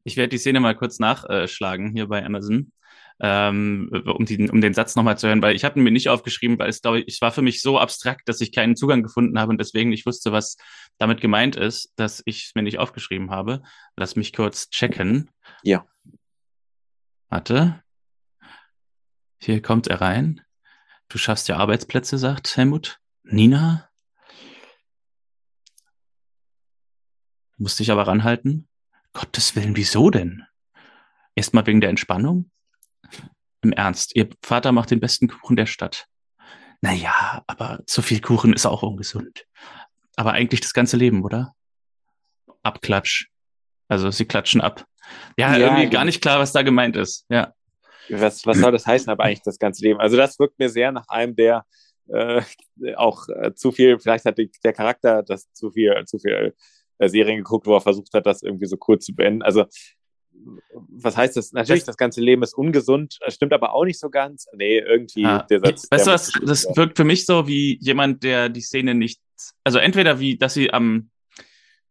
Ich werde die Szene mal kurz nachschlagen hier bei Amazon, ähm, um, die, um den Satz nochmal zu hören, weil ich habe ihn mir nicht aufgeschrieben, weil es, glaube ich, es war für mich so abstrakt, dass ich keinen Zugang gefunden habe und deswegen nicht wusste, was damit gemeint ist, dass ich es mir nicht aufgeschrieben habe. Lass mich kurz checken. Ja. Warte. Hier kommt er rein. Du schaffst ja Arbeitsplätze, sagt Helmut. Nina? Musste ich aber ranhalten. Gottes Willen, wieso denn? Erstmal wegen der Entspannung? Im Ernst, Ihr Vater macht den besten Kuchen der Stadt. Naja, aber zu viel Kuchen ist auch ungesund. Aber eigentlich das ganze Leben, oder? Abklatsch. Also sie klatschen ab. Ja, ja irgendwie ja. gar nicht klar, was da gemeint ist. Ja. Was, was soll das heißen, aber eigentlich das ganze Leben? Also das wirkt mir sehr nach einem, der äh, auch äh, zu viel, vielleicht hat die, der Charakter das zu viel, zu viel Serien geguckt, wo er versucht hat, das irgendwie so kurz zu beenden. Also, was heißt das? Natürlich, das ganze Leben ist ungesund, stimmt aber auch nicht so ganz. Nee, irgendwie ja. der Satz. Weißt du was, das wirkt für mich so wie jemand, der die Szene nicht, also entweder wie, dass sie am,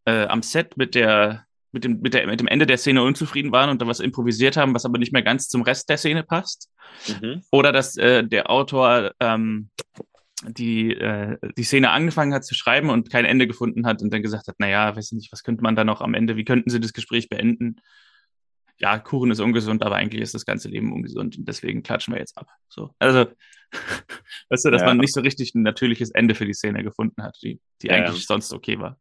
äh, am Set mit der, mit dem, mit, der, mit dem Ende der Szene unzufrieden waren und da was improvisiert haben, was aber nicht mehr ganz zum Rest der Szene passt. Mhm. Oder dass äh, der Autor ähm, die, äh, die Szene angefangen hat zu schreiben und kein Ende gefunden hat und dann gesagt hat, naja, weiß nicht, was könnte man da noch am Ende, wie könnten sie das Gespräch beenden? Ja, Kuchen ist ungesund, aber eigentlich ist das ganze Leben ungesund und deswegen klatschen wir jetzt ab. So, also, weißt du, dass ja. man nicht so richtig ein natürliches Ende für die Szene gefunden hat, die, die ja, eigentlich ja. sonst okay war.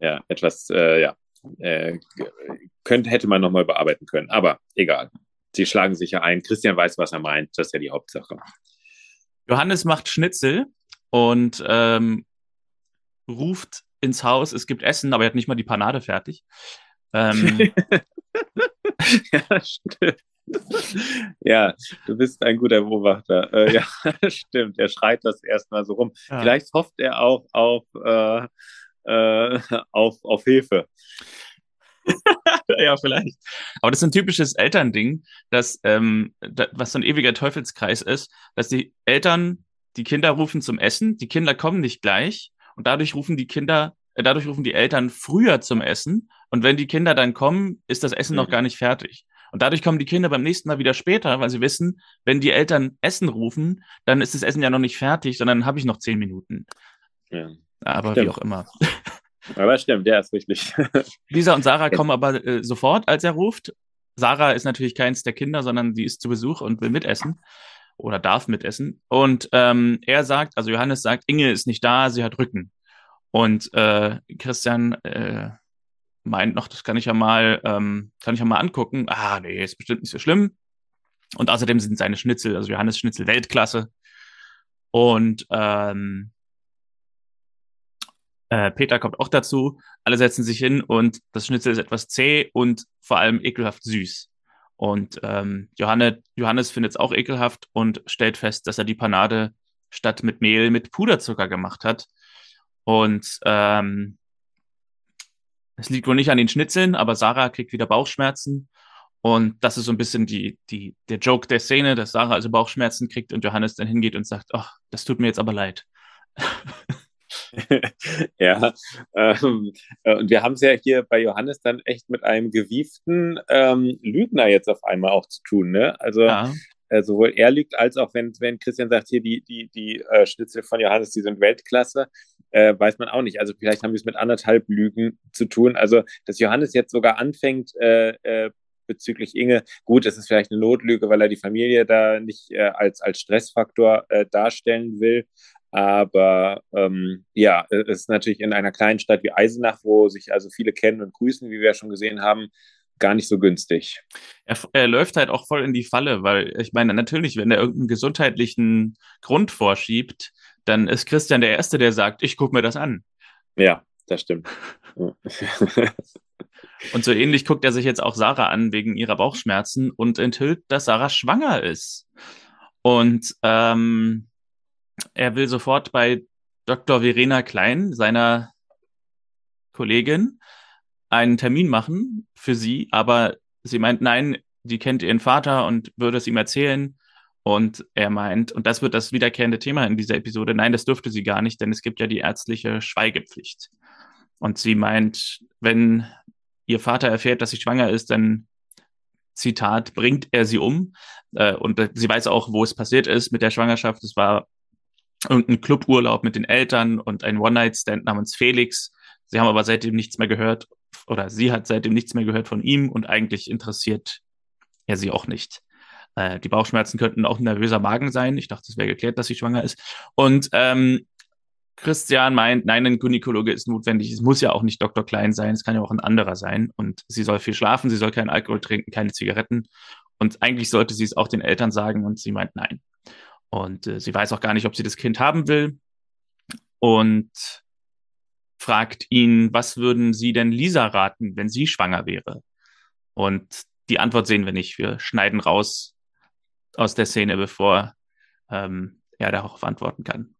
Ja, etwas, äh, ja, äh, könnte, hätte man nochmal bearbeiten können, aber egal. Sie schlagen sich ja ein. Christian weiß, was er meint. Das ist ja die Hauptsache. Johannes macht Schnitzel und ähm, ruft ins Haus, es gibt Essen, aber er hat nicht mal die Panade fertig. Ähm, ja, stimmt. Ja, du bist ein guter Beobachter. Äh, ja, stimmt. Er schreit das erstmal so rum. Ja. Vielleicht hofft er auch auf, äh, äh, auf, auf Hilfe. ja, vielleicht. Aber das ist ein typisches Elternding, dass, ähm, da, was so ein ewiger Teufelskreis ist, dass die Eltern die Kinder rufen zum Essen, die Kinder kommen nicht gleich und dadurch rufen die Kinder, äh, dadurch rufen die Eltern früher zum Essen und wenn die Kinder dann kommen, ist das Essen mhm. noch gar nicht fertig. Und dadurch kommen die Kinder beim nächsten Mal wieder später, weil sie wissen, wenn die Eltern Essen rufen, dann ist das Essen ja noch nicht fertig, sondern habe ich noch zehn Minuten. Ja. Aber Stimmt. wie auch immer. Aber stimmt, der ist richtig. Lisa und Sarah kommen aber äh, sofort, als er ruft. Sarah ist natürlich keins der Kinder, sondern sie ist zu Besuch und will mitessen oder darf mitessen. Und ähm, er sagt, also Johannes sagt, Inge ist nicht da, sie hat Rücken. Und äh, Christian äh, meint noch, das kann ich ja mal, ähm, kann ich ja mal angucken. Ah, nee, ist bestimmt nicht so schlimm. Und außerdem sind seine Schnitzel, also Johannes Schnitzel Weltklasse. Und ähm, äh, Peter kommt auch dazu. Alle setzen sich hin und das Schnitzel ist etwas zäh und vor allem ekelhaft süß. Und ähm, Johanne, Johannes findet es auch ekelhaft und stellt fest, dass er die Panade statt mit Mehl mit Puderzucker gemacht hat. Und ähm, es liegt wohl nicht an den Schnitzeln, aber Sarah kriegt wieder Bauchschmerzen. Und das ist so ein bisschen die, die, der Joke der Szene, dass Sarah also Bauchschmerzen kriegt und Johannes dann hingeht und sagt, ach, das tut mir jetzt aber leid. ja, ähm, äh, und wir haben es ja hier bei Johannes dann echt mit einem gewieften ähm, Lügner jetzt auf einmal auch zu tun. Ne? Also ja. äh, sowohl er lügt, als auch wenn, wenn Christian sagt, hier die, die, die äh, Schnitzel von Johannes, die sind Weltklasse, äh, weiß man auch nicht. Also vielleicht haben wir es mit anderthalb Lügen zu tun. Also, dass Johannes jetzt sogar anfängt, äh, bezüglich Inge. Gut, es ist vielleicht eine Notlüge, weil er die Familie da nicht äh, als, als Stressfaktor äh, darstellen will. Aber ähm, ja, es ist natürlich in einer kleinen Stadt wie Eisenach, wo sich also viele kennen und grüßen, wie wir ja schon gesehen haben, gar nicht so günstig. Er, er, läuft halt auch voll in die Falle, weil ich meine, natürlich, wenn er irgendeinen gesundheitlichen Grund vorschiebt, dann ist Christian der Erste, der sagt, ich gucke mir das an. Ja, das stimmt. und so ähnlich guckt er sich jetzt auch Sarah an wegen ihrer Bauchschmerzen und enthüllt, dass Sarah schwanger ist. Und ähm, er will sofort bei Dr. Verena Klein, seiner Kollegin, einen Termin machen für sie, aber sie meint, nein, die kennt ihren Vater und würde es ihm erzählen. Und er meint, und das wird das wiederkehrende Thema in dieser Episode, nein, das dürfte sie gar nicht, denn es gibt ja die ärztliche Schweigepflicht. Und sie meint, wenn ihr Vater erfährt, dass sie schwanger ist, dann, Zitat, bringt er sie um. Äh, und sie weiß auch, wo es passiert ist mit der Schwangerschaft. Es war irgendein Cluburlaub mit den Eltern und ein One-Night-Stand namens Felix. Sie haben aber seitdem nichts mehr gehört oder sie hat seitdem nichts mehr gehört von ihm und eigentlich interessiert er sie auch nicht. Äh, die Bauchschmerzen könnten auch ein nervöser Magen sein. Ich dachte, es wäre geklärt, dass sie schwanger ist. Und ähm, Christian meint, nein, ein Gynäkologe ist notwendig. Es muss ja auch nicht Dr. Klein sein, es kann ja auch ein anderer sein. Und sie soll viel schlafen, sie soll keinen Alkohol trinken, keine Zigaretten. Und eigentlich sollte sie es auch den Eltern sagen und sie meint nein. Und äh, sie weiß auch gar nicht, ob sie das Kind haben will. Und fragt ihn, was würden Sie denn Lisa raten, wenn sie schwanger wäre? Und die Antwort sehen wir nicht. Wir schneiden raus aus der Szene, bevor ähm, er darauf antworten kann.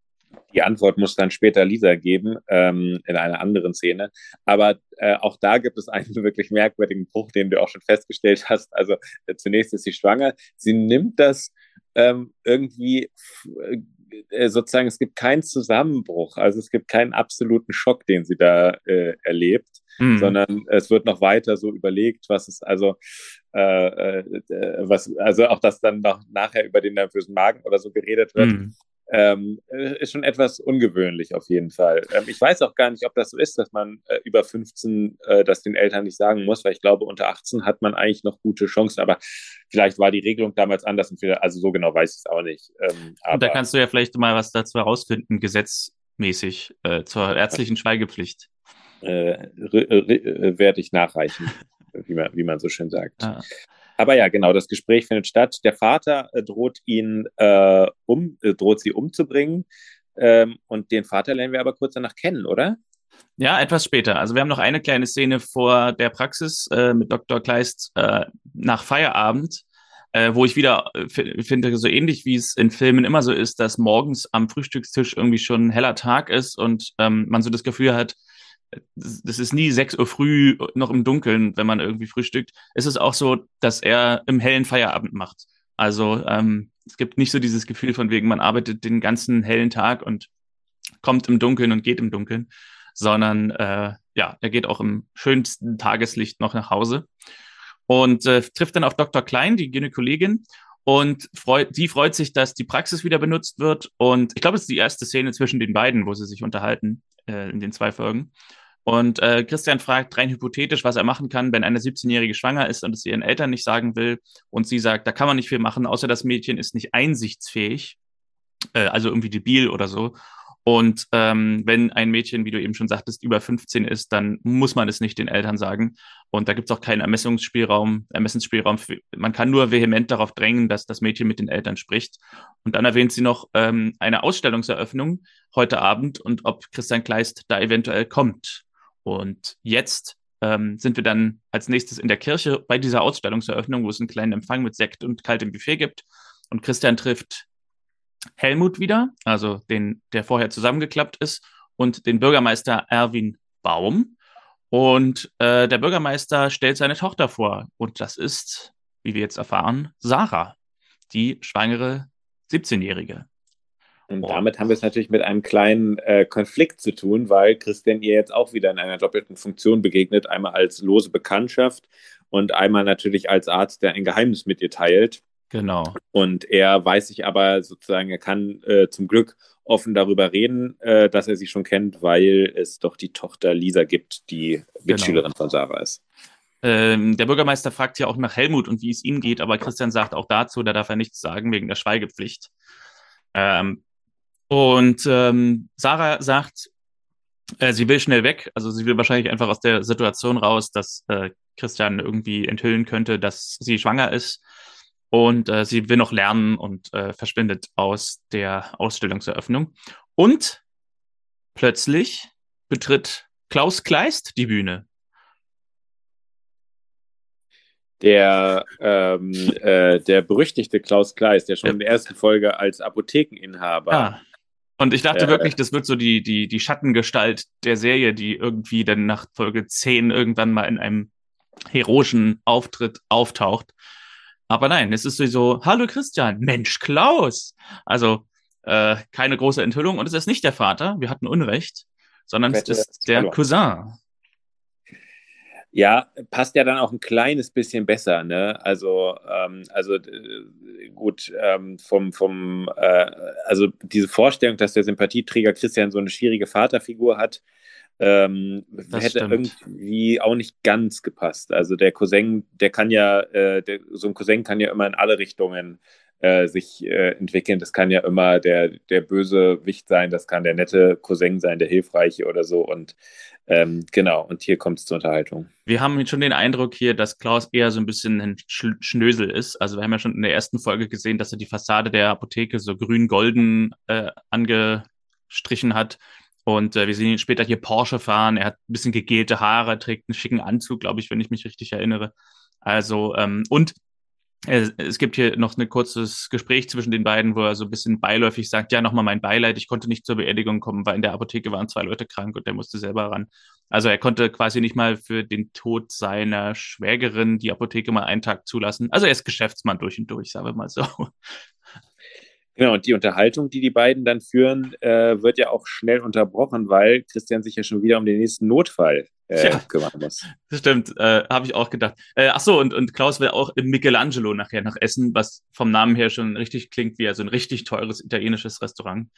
Die Antwort muss dann später Lisa geben, ähm, in einer anderen Szene. Aber äh, auch da gibt es einen wirklich merkwürdigen Bruch, den du auch schon festgestellt hast. Also äh, zunächst ist sie schwanger. Sie nimmt das ähm, irgendwie äh, sozusagen, es gibt keinen Zusammenbruch, also es gibt keinen absoluten Schock, den sie da äh, erlebt, mhm. sondern es wird noch weiter so überlegt, was ist also, äh, äh, was, also auch, dass dann noch nachher über den nervösen Magen oder so geredet wird. Mhm ähm, äh, ist schon etwas ungewöhnlich auf jeden Fall. Ähm, ich weiß auch gar nicht, ob das so ist, dass man äh, über 15 äh, das den Eltern nicht sagen muss, weil ich glaube, unter 18 hat man eigentlich noch gute Chancen, aber vielleicht war die Regelung damals anders und vielleicht, also so genau weiß ich es auch nicht. Ähm, und da kannst du ja vielleicht mal was dazu herausfinden, gesetzmäßig äh, zur ärztlichen Schweigepflicht. Äh, äh, werde ich nachreichen, wie man, wie man so schön sagt. Ah. Aber ja, genau, das Gespräch findet statt. Der Vater äh, droht ihn äh, um, äh, droht sie umzubringen. Ähm, und den Vater lernen wir aber kurz danach kennen, oder? Ja, etwas später. Also wir haben noch eine kleine Szene vor der Praxis äh, mit Dr. Kleist äh, nach Feierabend, äh, wo ich wieder finde, so ähnlich wie es in Filmen immer so ist, dass morgens am Frühstückstisch irgendwie schon ein heller Tag ist und ähm, man so das Gefühl hat, das ist nie sechs Uhr früh noch im Dunkeln, wenn man irgendwie frühstückt. Es ist auch so, dass er im hellen Feierabend macht. Also ähm, es gibt nicht so dieses Gefühl von wegen, man arbeitet den ganzen hellen Tag und kommt im Dunkeln und geht im Dunkeln, sondern äh, ja, er geht auch im schönsten Tageslicht noch nach Hause und äh, trifft dann auf Dr. Klein, die Gynäkologin, und freut, die freut sich, dass die Praxis wieder benutzt wird. Und ich glaube, es ist die erste Szene zwischen den beiden, wo sie sich unterhalten äh, in den zwei Folgen. Und äh, Christian fragt rein hypothetisch, was er machen kann, wenn eine 17-Jährige schwanger ist und es ihren Eltern nicht sagen will. Und sie sagt, da kann man nicht viel machen, außer das Mädchen ist nicht einsichtsfähig, äh, also irgendwie debil oder so. Und ähm, wenn ein Mädchen, wie du eben schon sagtest, über 15 ist, dann muss man es nicht den Eltern sagen. Und da gibt es auch keinen Ermessungsspielraum, Ermessensspielraum. Für, man kann nur vehement darauf drängen, dass das Mädchen mit den Eltern spricht. Und dann erwähnt sie noch ähm, eine Ausstellungseröffnung heute Abend und ob Christian Kleist da eventuell kommt. Und jetzt ähm, sind wir dann als nächstes in der Kirche bei dieser Ausstellungseröffnung, wo es einen kleinen Empfang mit Sekt und kaltem Buffet gibt. Und Christian trifft Helmut wieder, also den, der vorher zusammengeklappt ist, und den Bürgermeister Erwin Baum. Und äh, der Bürgermeister stellt seine Tochter vor. Und das ist, wie wir jetzt erfahren, Sarah, die schwangere 17-Jährige. Und damit haben wir es natürlich mit einem kleinen äh, Konflikt zu tun, weil Christian ihr jetzt auch wieder in einer doppelten Funktion begegnet. Einmal als lose Bekanntschaft und einmal natürlich als Arzt, der ein Geheimnis mit ihr teilt. Genau. Und er weiß sich aber sozusagen, er kann äh, zum Glück offen darüber reden, äh, dass er sie schon kennt, weil es doch die Tochter Lisa gibt, die Mitschülerin genau. von Sarah ist. Ähm, der Bürgermeister fragt ja auch nach Helmut und wie es ihm geht, aber Christian sagt auch dazu, da darf er nichts sagen wegen der Schweigepflicht. Ähm, und ähm, Sarah sagt, äh, sie will schnell weg. Also sie will wahrscheinlich einfach aus der Situation raus, dass äh, Christian irgendwie enthüllen könnte, dass sie schwanger ist. Und äh, sie will noch lernen und äh, verschwindet aus der Ausstellungseröffnung. Und plötzlich betritt Klaus Kleist die Bühne. Der, ähm, äh, der berüchtigte Klaus Kleist, der schon in der ersten Folge als Apothekeninhaber ah. Und ich dachte ja. wirklich, das wird so die, die, die Schattengestalt der Serie, die irgendwie dann nach Folge 10 irgendwann mal in einem heroischen Auftritt auftaucht. Aber nein, es ist so, hallo Christian, Mensch Klaus. Also äh, keine große Enthüllung. Und es ist nicht der Vater, wir hatten Unrecht, sondern es ist der Cousin. Ja, passt ja dann auch ein kleines bisschen besser, ne? Also, ähm, also äh, gut, ähm, vom, vom, äh, also diese Vorstellung, dass der Sympathieträger Christian so eine schwierige Vaterfigur hat, ähm, hätte stimmt. irgendwie auch nicht ganz gepasst. Also der Cousin, der kann ja, äh, der, so ein Cousin kann ja immer in alle Richtungen äh, sich äh, entwickeln. Das kann ja immer der, der böse Wicht sein, das kann der nette Cousin sein, der hilfreiche oder so. Und ähm, genau, und hier kommt es zur Unterhaltung. Wir haben schon den Eindruck hier, dass Klaus eher so ein bisschen ein Sch Schnösel ist. Also wir haben ja schon in der ersten Folge gesehen, dass er die Fassade der Apotheke so grün-golden äh, angestrichen hat. Und äh, wir sehen ihn später hier Porsche fahren. Er hat ein bisschen gegelte Haare, trägt einen schicken Anzug, glaube ich, wenn ich mich richtig erinnere. Also, ähm, und es gibt hier noch ein kurzes Gespräch zwischen den beiden, wo er so ein bisschen beiläufig sagt, ja, nochmal mein Beileid, ich konnte nicht zur Beerdigung kommen, weil in der Apotheke waren zwei Leute krank und der musste selber ran. Also er konnte quasi nicht mal für den Tod seiner Schwägerin die Apotheke mal einen Tag zulassen. Also er ist Geschäftsmann durch und durch, sagen wir mal so. Genau, und die Unterhaltung, die die beiden dann führen, äh, wird ja auch schnell unterbrochen, weil Christian sich ja schon wieder um den nächsten Notfall äh, ja, kümmern muss. Das stimmt, äh, habe ich auch gedacht. Äh, ach so, und, und Klaus will auch im Michelangelo nachher noch essen, was vom Namen her schon richtig klingt wie also ein richtig teures italienisches Restaurant.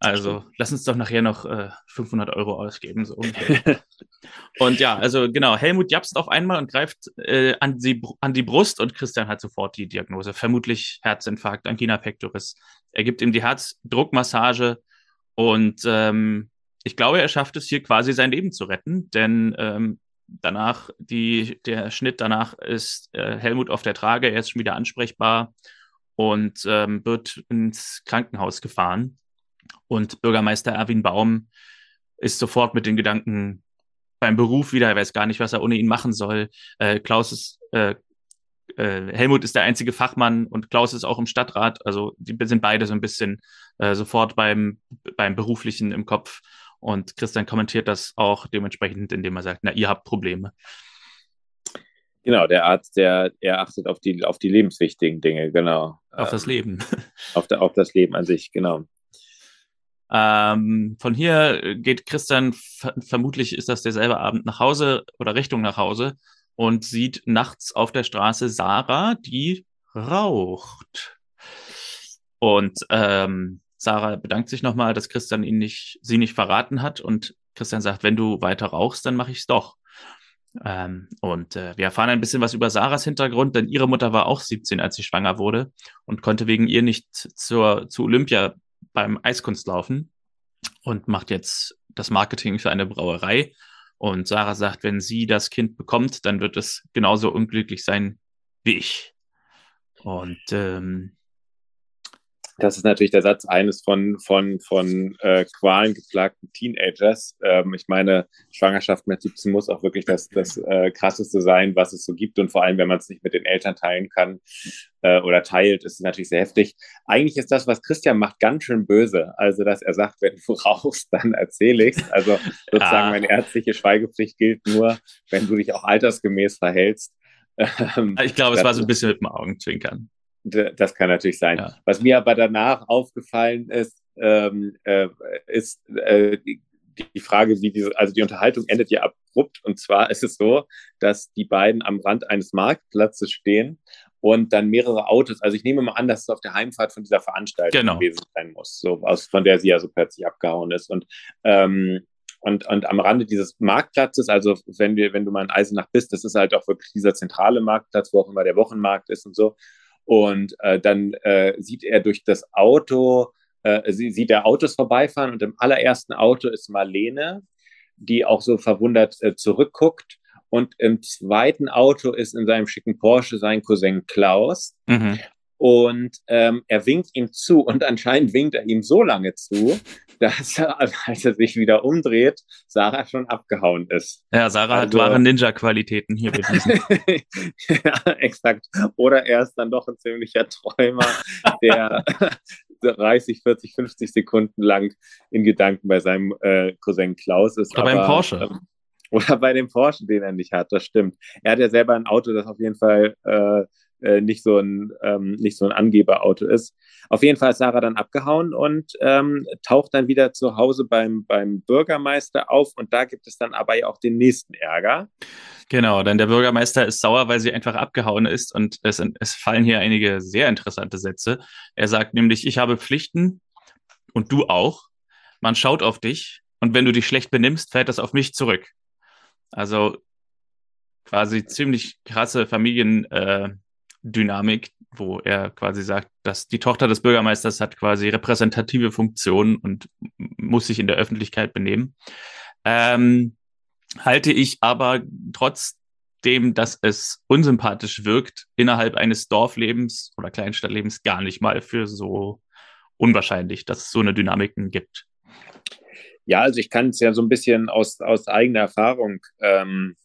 Also lass uns doch nachher noch äh, 500 Euro ausgeben. So und ja, also genau, Helmut japst auf einmal und greift äh, an, die, an die Brust und Christian hat sofort die Diagnose. Vermutlich Herzinfarkt, Angina pectoris. Er gibt ihm die Herzdruckmassage und ähm, ich glaube, er schafft es hier quasi sein Leben zu retten, denn ähm, danach, die, der Schnitt danach ist äh, Helmut auf der Trage, er ist schon wieder ansprechbar und ähm, wird ins Krankenhaus gefahren. Und Bürgermeister Erwin Baum ist sofort mit den Gedanken beim Beruf wieder, er weiß gar nicht, was er ohne ihn machen soll. Äh, Klaus ist, äh, äh, Helmut ist der einzige Fachmann und Klaus ist auch im Stadtrat. Also die sind beide so ein bisschen äh, sofort beim, beim Beruflichen im Kopf. Und Christian kommentiert das auch dementsprechend, indem er sagt, na, ihr habt Probleme. Genau, der Arzt, der er achtet auf die, auf die lebenswichtigen Dinge, genau. Auf ähm, das Leben. Auf, der, auf das Leben an sich, genau. Ähm, von hier geht Christian, vermutlich ist das derselbe Abend nach Hause oder Richtung nach Hause und sieht nachts auf der Straße Sarah, die raucht. Und ähm, Sarah bedankt sich nochmal, dass Christian ihn nicht, sie nicht verraten hat. Und Christian sagt, wenn du weiter rauchst, dann mache ich es doch. Ähm, und äh, wir erfahren ein bisschen was über Sarahs Hintergrund, denn ihre Mutter war auch 17, als sie schwanger wurde und konnte wegen ihr nicht zur, zu Olympia beim Eiskunstlaufen und macht jetzt das Marketing für eine Brauerei. Und Sarah sagt, wenn sie das Kind bekommt, dann wird es genauso unglücklich sein wie ich. Und ähm, das ist natürlich der Satz eines von, von, von äh, Qualen geplagten Teenagers. Ähm, ich meine, Schwangerschaft mit 17 muss auch wirklich das, das äh, Krasseste sein, was es so gibt. Und vor allem, wenn man es nicht mit den Eltern teilen kann äh, oder teilt, ist es natürlich sehr heftig. Eigentlich ist das, was Christian macht, ganz schön böse. Also, dass er sagt, wenn du rauchst, dann erzähle ich es. Also sozusagen, ah. meine ärztliche Schweigepflicht gilt nur, wenn du dich auch altersgemäß verhältst. Ähm, ich glaube, es war so ein bisschen mit dem Augenzwinkern. Das kann natürlich sein. Ja. Was mir aber danach aufgefallen ist, ähm, äh, ist äh, die, Frage, wie diese, also die Unterhaltung endet ja abrupt. Und zwar ist es so, dass die beiden am Rand eines Marktplatzes stehen und dann mehrere Autos. Also ich nehme mal an, dass es auf der Heimfahrt von dieser Veranstaltung genau. gewesen sein muss, so aus von der sie ja so plötzlich abgehauen ist. Und ähm, Und, und am Rande dieses Marktplatzes, also wenn wir, wenn du mal in Eisenach bist, das ist halt auch wirklich dieser zentrale Marktplatz, wo auch immer der Wochenmarkt ist und so. Und äh, dann äh, sieht er durch das Auto, äh, sieht er Autos vorbeifahren und im allerersten Auto ist Marlene, die auch so verwundert äh, zurückguckt. Und im zweiten Auto ist in seinem schicken Porsche sein Cousin Klaus. Mhm. Und ähm, er winkt ihm zu und anscheinend winkt er ihm so lange zu, dass er, als er sich wieder umdreht, Sarah schon abgehauen ist. Ja, Sarah also, hat wahre Ninja-Qualitäten hier bewiesen. ja, exakt. Oder er ist dann doch ein ziemlicher Träumer, der 30, 40, 50 Sekunden lang in Gedanken bei seinem äh, Cousin Klaus ist. Oder aber, beim Porsche. Ähm, oder bei dem Porsche, den er nicht hat, das stimmt. Er hat ja selber ein Auto, das auf jeden Fall äh, äh, nicht so ein ähm, nicht so ein Angeberauto ist. Auf jeden Fall ist Sarah dann abgehauen und ähm, taucht dann wieder zu Hause beim, beim Bürgermeister auf und da gibt es dann aber ja auch den nächsten Ärger. Genau, denn der Bürgermeister ist sauer, weil sie einfach abgehauen ist und es, es fallen hier einige sehr interessante Sätze. Er sagt nämlich, ich habe Pflichten und du auch. Man schaut auf dich und wenn du dich schlecht benimmst, fällt das auf mich zurück. Also quasi ziemlich krasse Familiendynamik, äh, wo er quasi sagt, dass die Tochter des Bürgermeisters hat quasi repräsentative Funktionen und muss sich in der Öffentlichkeit benehmen. Ähm, halte ich aber trotzdem, dass es unsympathisch wirkt, innerhalb eines Dorflebens oder Kleinstadtlebens gar nicht mal für so unwahrscheinlich, dass es so eine Dynamiken gibt. Ja, also ich kann es ja so ein bisschen aus, aus eigener Erfahrung ähm,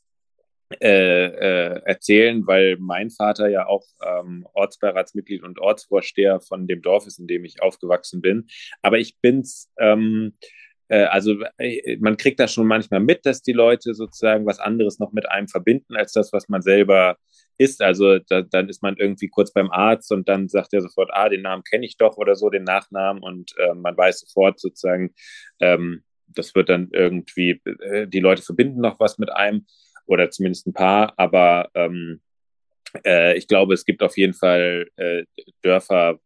äh, äh, erzählen, weil mein Vater ja auch ähm, Ortsbeiratsmitglied und Ortsvorsteher von dem Dorf ist, in dem ich aufgewachsen bin. Aber ich bin's, ähm, äh, also äh, man kriegt das schon manchmal mit, dass die Leute sozusagen was anderes noch mit einem verbinden, als das, was man selber ist. Also da, dann ist man irgendwie kurz beim Arzt und dann sagt er sofort, ah, den Namen kenne ich doch oder so, den Nachnamen und äh, man weiß sofort sozusagen, ähm, das wird dann irgendwie, äh, die Leute verbinden noch was mit einem oder zumindest ein paar, aber ähm, äh, ich glaube, es gibt auf jeden Fall äh, Dörfer,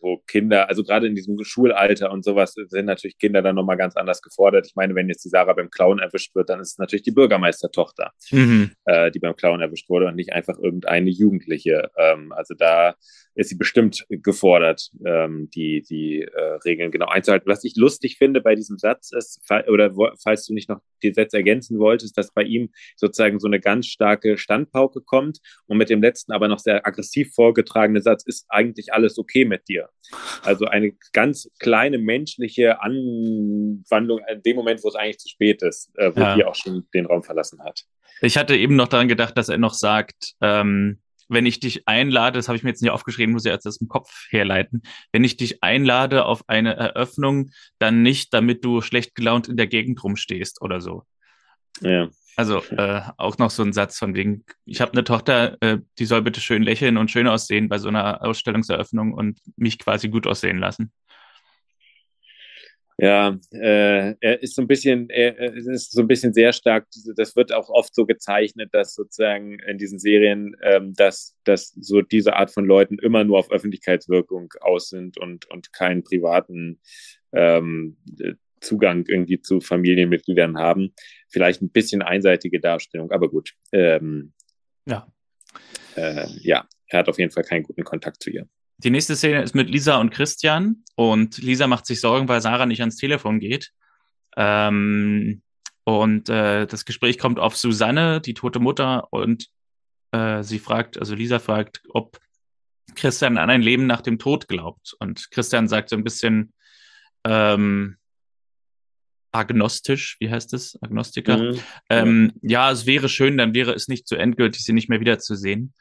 wo Kinder, also gerade in diesem Schulalter und sowas, sind natürlich Kinder dann nochmal ganz anders gefordert. Ich meine, wenn jetzt die Sarah beim Clown erwischt wird, dann ist es natürlich die Bürgermeistertochter, mhm. äh, die beim Clown erwischt wurde und nicht einfach irgendeine Jugendliche. Ähm, also da ist sie bestimmt gefordert, ähm, die, die äh, Regeln genau einzuhalten. Was ich lustig finde bei diesem Satz ist, oder falls du nicht noch die Sätze ergänzen wolltest, dass bei ihm sozusagen so eine ganz starke Standpauke kommt und mit dem letzten aber noch sehr aggressiv vorgetragene Satz ist eigentlich alles okay mit dir. Also eine ganz kleine menschliche Anwandlung in dem Moment, wo es eigentlich zu spät ist, äh, wo ja. die auch schon den Raum verlassen hat. Ich hatte eben noch daran gedacht, dass er noch sagt, ähm, wenn ich dich einlade, das habe ich mir jetzt nicht aufgeschrieben, muss ich jetzt aus dem Kopf herleiten, wenn ich dich einlade auf eine Eröffnung, dann nicht, damit du schlecht gelaunt in der Gegend rumstehst oder so. Ja. Also äh, auch noch so ein Satz von wegen, ich habe eine Tochter, äh, die soll bitte schön lächeln und schön aussehen bei so einer Ausstellungseröffnung und mich quasi gut aussehen lassen. Ja, äh, er ist so ein bisschen, er ist so ein bisschen sehr stark. Das wird auch oft so gezeichnet, dass sozusagen in diesen Serien, ähm, dass, dass so diese Art von Leuten immer nur auf Öffentlichkeitswirkung aus sind und, und keinen privaten ähm, Zugang irgendwie zu Familienmitgliedern haben. Vielleicht ein bisschen einseitige Darstellung, aber gut. Ähm, ja. Äh, ja, er hat auf jeden Fall keinen guten Kontakt zu ihr. Die nächste Szene ist mit Lisa und Christian und Lisa macht sich Sorgen, weil Sarah nicht ans Telefon geht. Ähm, und äh, das Gespräch kommt auf Susanne, die tote Mutter, und äh, sie fragt, also Lisa fragt, ob Christian an ein Leben nach dem Tod glaubt. Und Christian sagt so ein bisschen ähm, agnostisch, wie heißt es? Agnostiker. Mhm. Ähm, ja, es wäre schön, dann wäre es nicht so endgültig, sie nicht mehr wiederzusehen.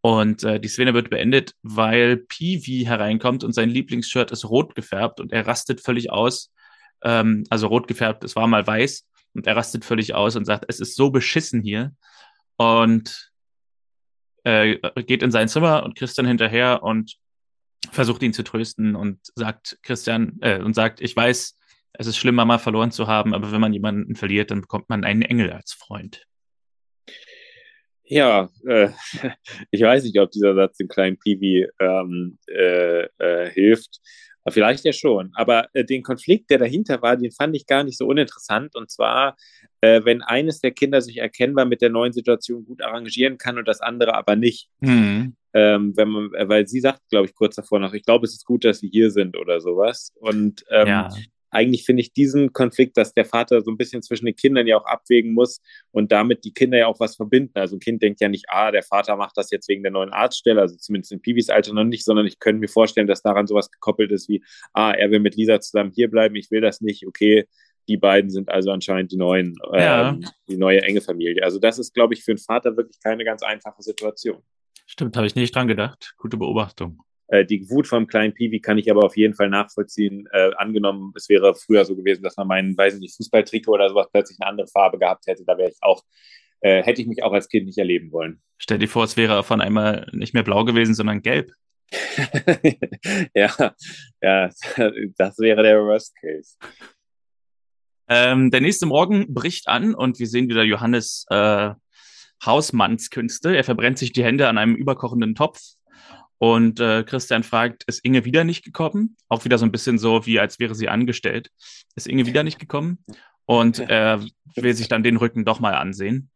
Und äh, die Szene wird beendet, weil Peewee hereinkommt und sein Lieblingsshirt ist rot gefärbt und er rastet völlig aus. Ähm, also rot gefärbt, es war mal weiß und er rastet völlig aus und sagt, es ist so beschissen hier. Und äh, geht in sein Zimmer und Christian hinterher und versucht ihn zu trösten und sagt Christian äh, und sagt, ich weiß, es ist schlimm, Mama verloren zu haben, aber wenn man jemanden verliert, dann bekommt man einen Engel als Freund. Ja, äh, ich weiß nicht, ob dieser Satz dem kleinen Piwi ähm, äh, äh, hilft. Vielleicht ja schon. Aber äh, den Konflikt, der dahinter war, den fand ich gar nicht so uninteressant. Und zwar, äh, wenn eines der Kinder sich erkennbar mit der neuen Situation gut arrangieren kann und das andere aber nicht. Mhm. Ähm, wenn man, äh, weil sie sagt, glaube ich, kurz davor noch, ich glaube, es ist gut, dass sie hier sind oder sowas. Und ähm, ja eigentlich finde ich diesen Konflikt, dass der Vater so ein bisschen zwischen den Kindern ja auch abwägen muss und damit die Kinder ja auch was verbinden. Also ein Kind denkt ja nicht, ah, der Vater macht das jetzt wegen der neuen Arztstelle, also zumindest in Pivis Alter noch nicht, sondern ich könnte mir vorstellen, dass daran sowas gekoppelt ist wie, ah, er will mit Lisa zusammen hierbleiben, ich will das nicht, okay, die beiden sind also anscheinend die neuen, ja. ähm, die neue enge Familie. Also das ist, glaube ich, für einen Vater wirklich keine ganz einfache Situation. Stimmt, habe ich nicht dran gedacht. Gute Beobachtung. Äh, die Wut vom kleinen Piwi kann ich aber auf jeden Fall nachvollziehen. Äh, angenommen, es wäre früher so gewesen, dass man meinen, weiß nicht, Fußballtrikot oder sowas plötzlich eine andere Farbe gehabt hätte, da wäre ich auch, äh, hätte ich mich auch als Kind nicht erleben wollen. Stell dir vor, es wäre von einmal nicht mehr blau gewesen, sondern gelb. ja, ja, das wäre der Worst Case. Ähm, der nächste Morgen bricht an und wir sehen wieder Johannes äh, Hausmannskünste. Er verbrennt sich die Hände an einem überkochenden Topf und äh, Christian fragt, ist Inge wieder nicht gekommen? Auch wieder so ein bisschen so, wie als wäre sie angestellt. Ist Inge wieder nicht gekommen? Und er äh, will sich dann den Rücken doch mal ansehen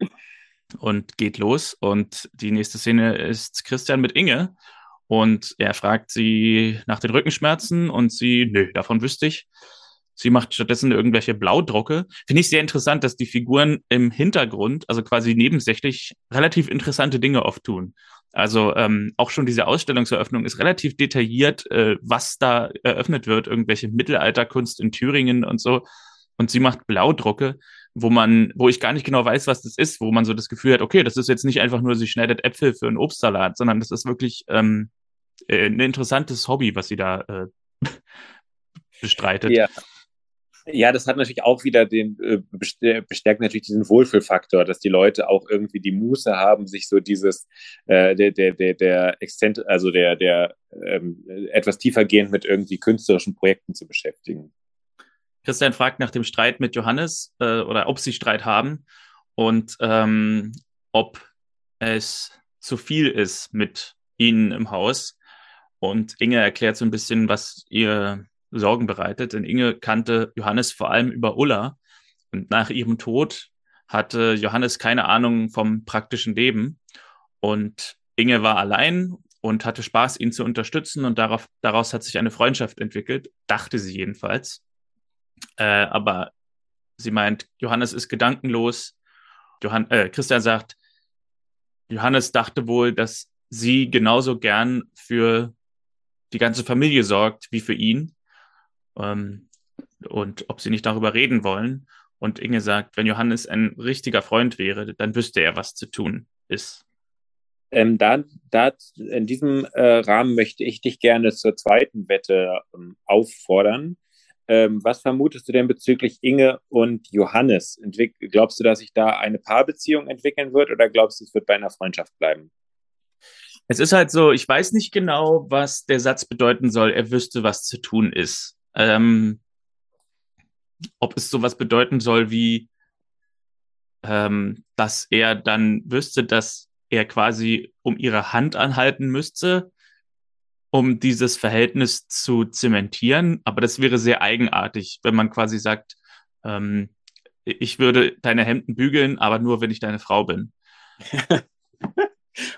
und geht los. Und die nächste Szene ist Christian mit Inge. Und er fragt sie nach den Rückenschmerzen und sie, nö, davon wüsste ich. Sie macht stattdessen irgendwelche Blaudrucke. Finde ich sehr interessant, dass die Figuren im Hintergrund, also quasi nebensächlich, relativ interessante Dinge oft tun. Also ähm, auch schon diese Ausstellungseröffnung ist relativ detailliert, äh, was da eröffnet wird, irgendwelche Mittelalterkunst in Thüringen und so. Und sie macht Blaudrucke, wo man, wo ich gar nicht genau weiß, was das ist, wo man so das Gefühl hat, okay, das ist jetzt nicht einfach nur, sie schneidet Äpfel für einen Obstsalat, sondern das ist wirklich ähm, äh, ein interessantes Hobby, was sie da äh, bestreitet. Ja. Ja, das hat natürlich auch wieder den, äh, bestärkt natürlich diesen Wohlfühlfaktor, dass die Leute auch irgendwie die Muße haben, sich so dieses, äh, der, der, der, der Extent, also der, der ähm, etwas tiefergehend mit irgendwie künstlerischen Projekten zu beschäftigen. Christian fragt nach dem Streit mit Johannes äh, oder ob sie Streit haben und ähm, ob es zu viel ist mit ihnen im Haus. Und Inge erklärt so ein bisschen, was ihr Sorgen bereitet, denn Inge kannte Johannes vor allem über Ulla. Und nach ihrem Tod hatte Johannes keine Ahnung vom praktischen Leben. Und Inge war allein und hatte Spaß, ihn zu unterstützen. Und darauf, daraus hat sich eine Freundschaft entwickelt, dachte sie jedenfalls. Äh, aber sie meint, Johannes ist gedankenlos. Johann, äh, Christian sagt, Johannes dachte wohl, dass sie genauso gern für die ganze Familie sorgt wie für ihn ähm, und ob sie nicht darüber reden wollen. Und Inge sagt, wenn Johannes ein richtiger Freund wäre, dann wüsste er, was zu tun ist. Ähm, da, da, in diesem äh, Rahmen möchte ich dich gerne zur zweiten Wette ähm, auffordern. Ähm, was vermutest du denn bezüglich Inge und Johannes? Entwick glaubst du, dass sich da eine Paarbeziehung entwickeln wird oder glaubst du, es wird bei einer Freundschaft bleiben? Es ist halt so, ich weiß nicht genau, was der Satz bedeuten soll, er wüsste, was zu tun ist. Ähm, ob es sowas bedeuten soll wie, ähm, dass er dann wüsste, dass er quasi um ihre Hand anhalten müsste, um dieses Verhältnis zu zementieren. Aber das wäre sehr eigenartig, wenn man quasi sagt, ähm, ich würde deine Hemden bügeln, aber nur, wenn ich deine Frau bin.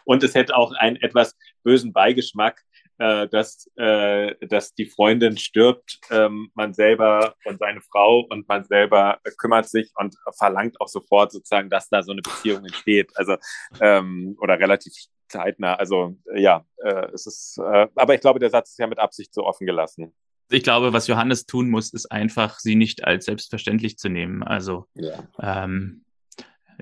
Und es hätte auch einen etwas bösen Beigeschmack, äh, dass, äh, dass die Freundin stirbt, ähm, man selber und seine Frau und man selber kümmert sich und verlangt auch sofort sozusagen, dass da so eine Beziehung entsteht. Also ähm, oder relativ zeitnah. Also ja, äh, es ist, äh, aber ich glaube, der Satz ist ja mit Absicht so offen gelassen. Ich glaube, was Johannes tun muss, ist einfach, sie nicht als selbstverständlich zu nehmen. Also ja. Ähm,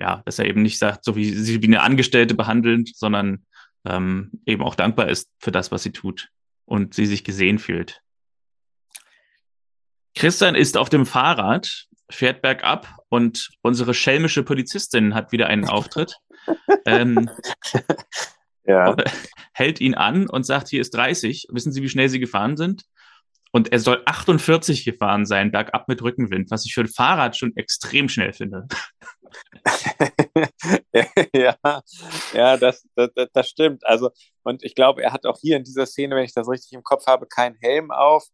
ja, dass er eben nicht sagt, so wie sie wie eine Angestellte behandelt, sondern ähm, eben auch dankbar ist für das, was sie tut und sie sich gesehen fühlt. Christian ist auf dem Fahrrad, fährt bergab und unsere schelmische Polizistin hat wieder einen Auftritt. ähm, ja. Hält ihn an und sagt, hier ist 30. Wissen Sie, wie schnell Sie gefahren sind? Und er soll 48 gefahren sein, bergab mit Rückenwind, was ich für ein Fahrrad schon extrem schnell finde. ja, ja das, das, das stimmt. Also, und ich glaube, er hat auch hier in dieser Szene, wenn ich das richtig im Kopf habe, keinen Helm auf.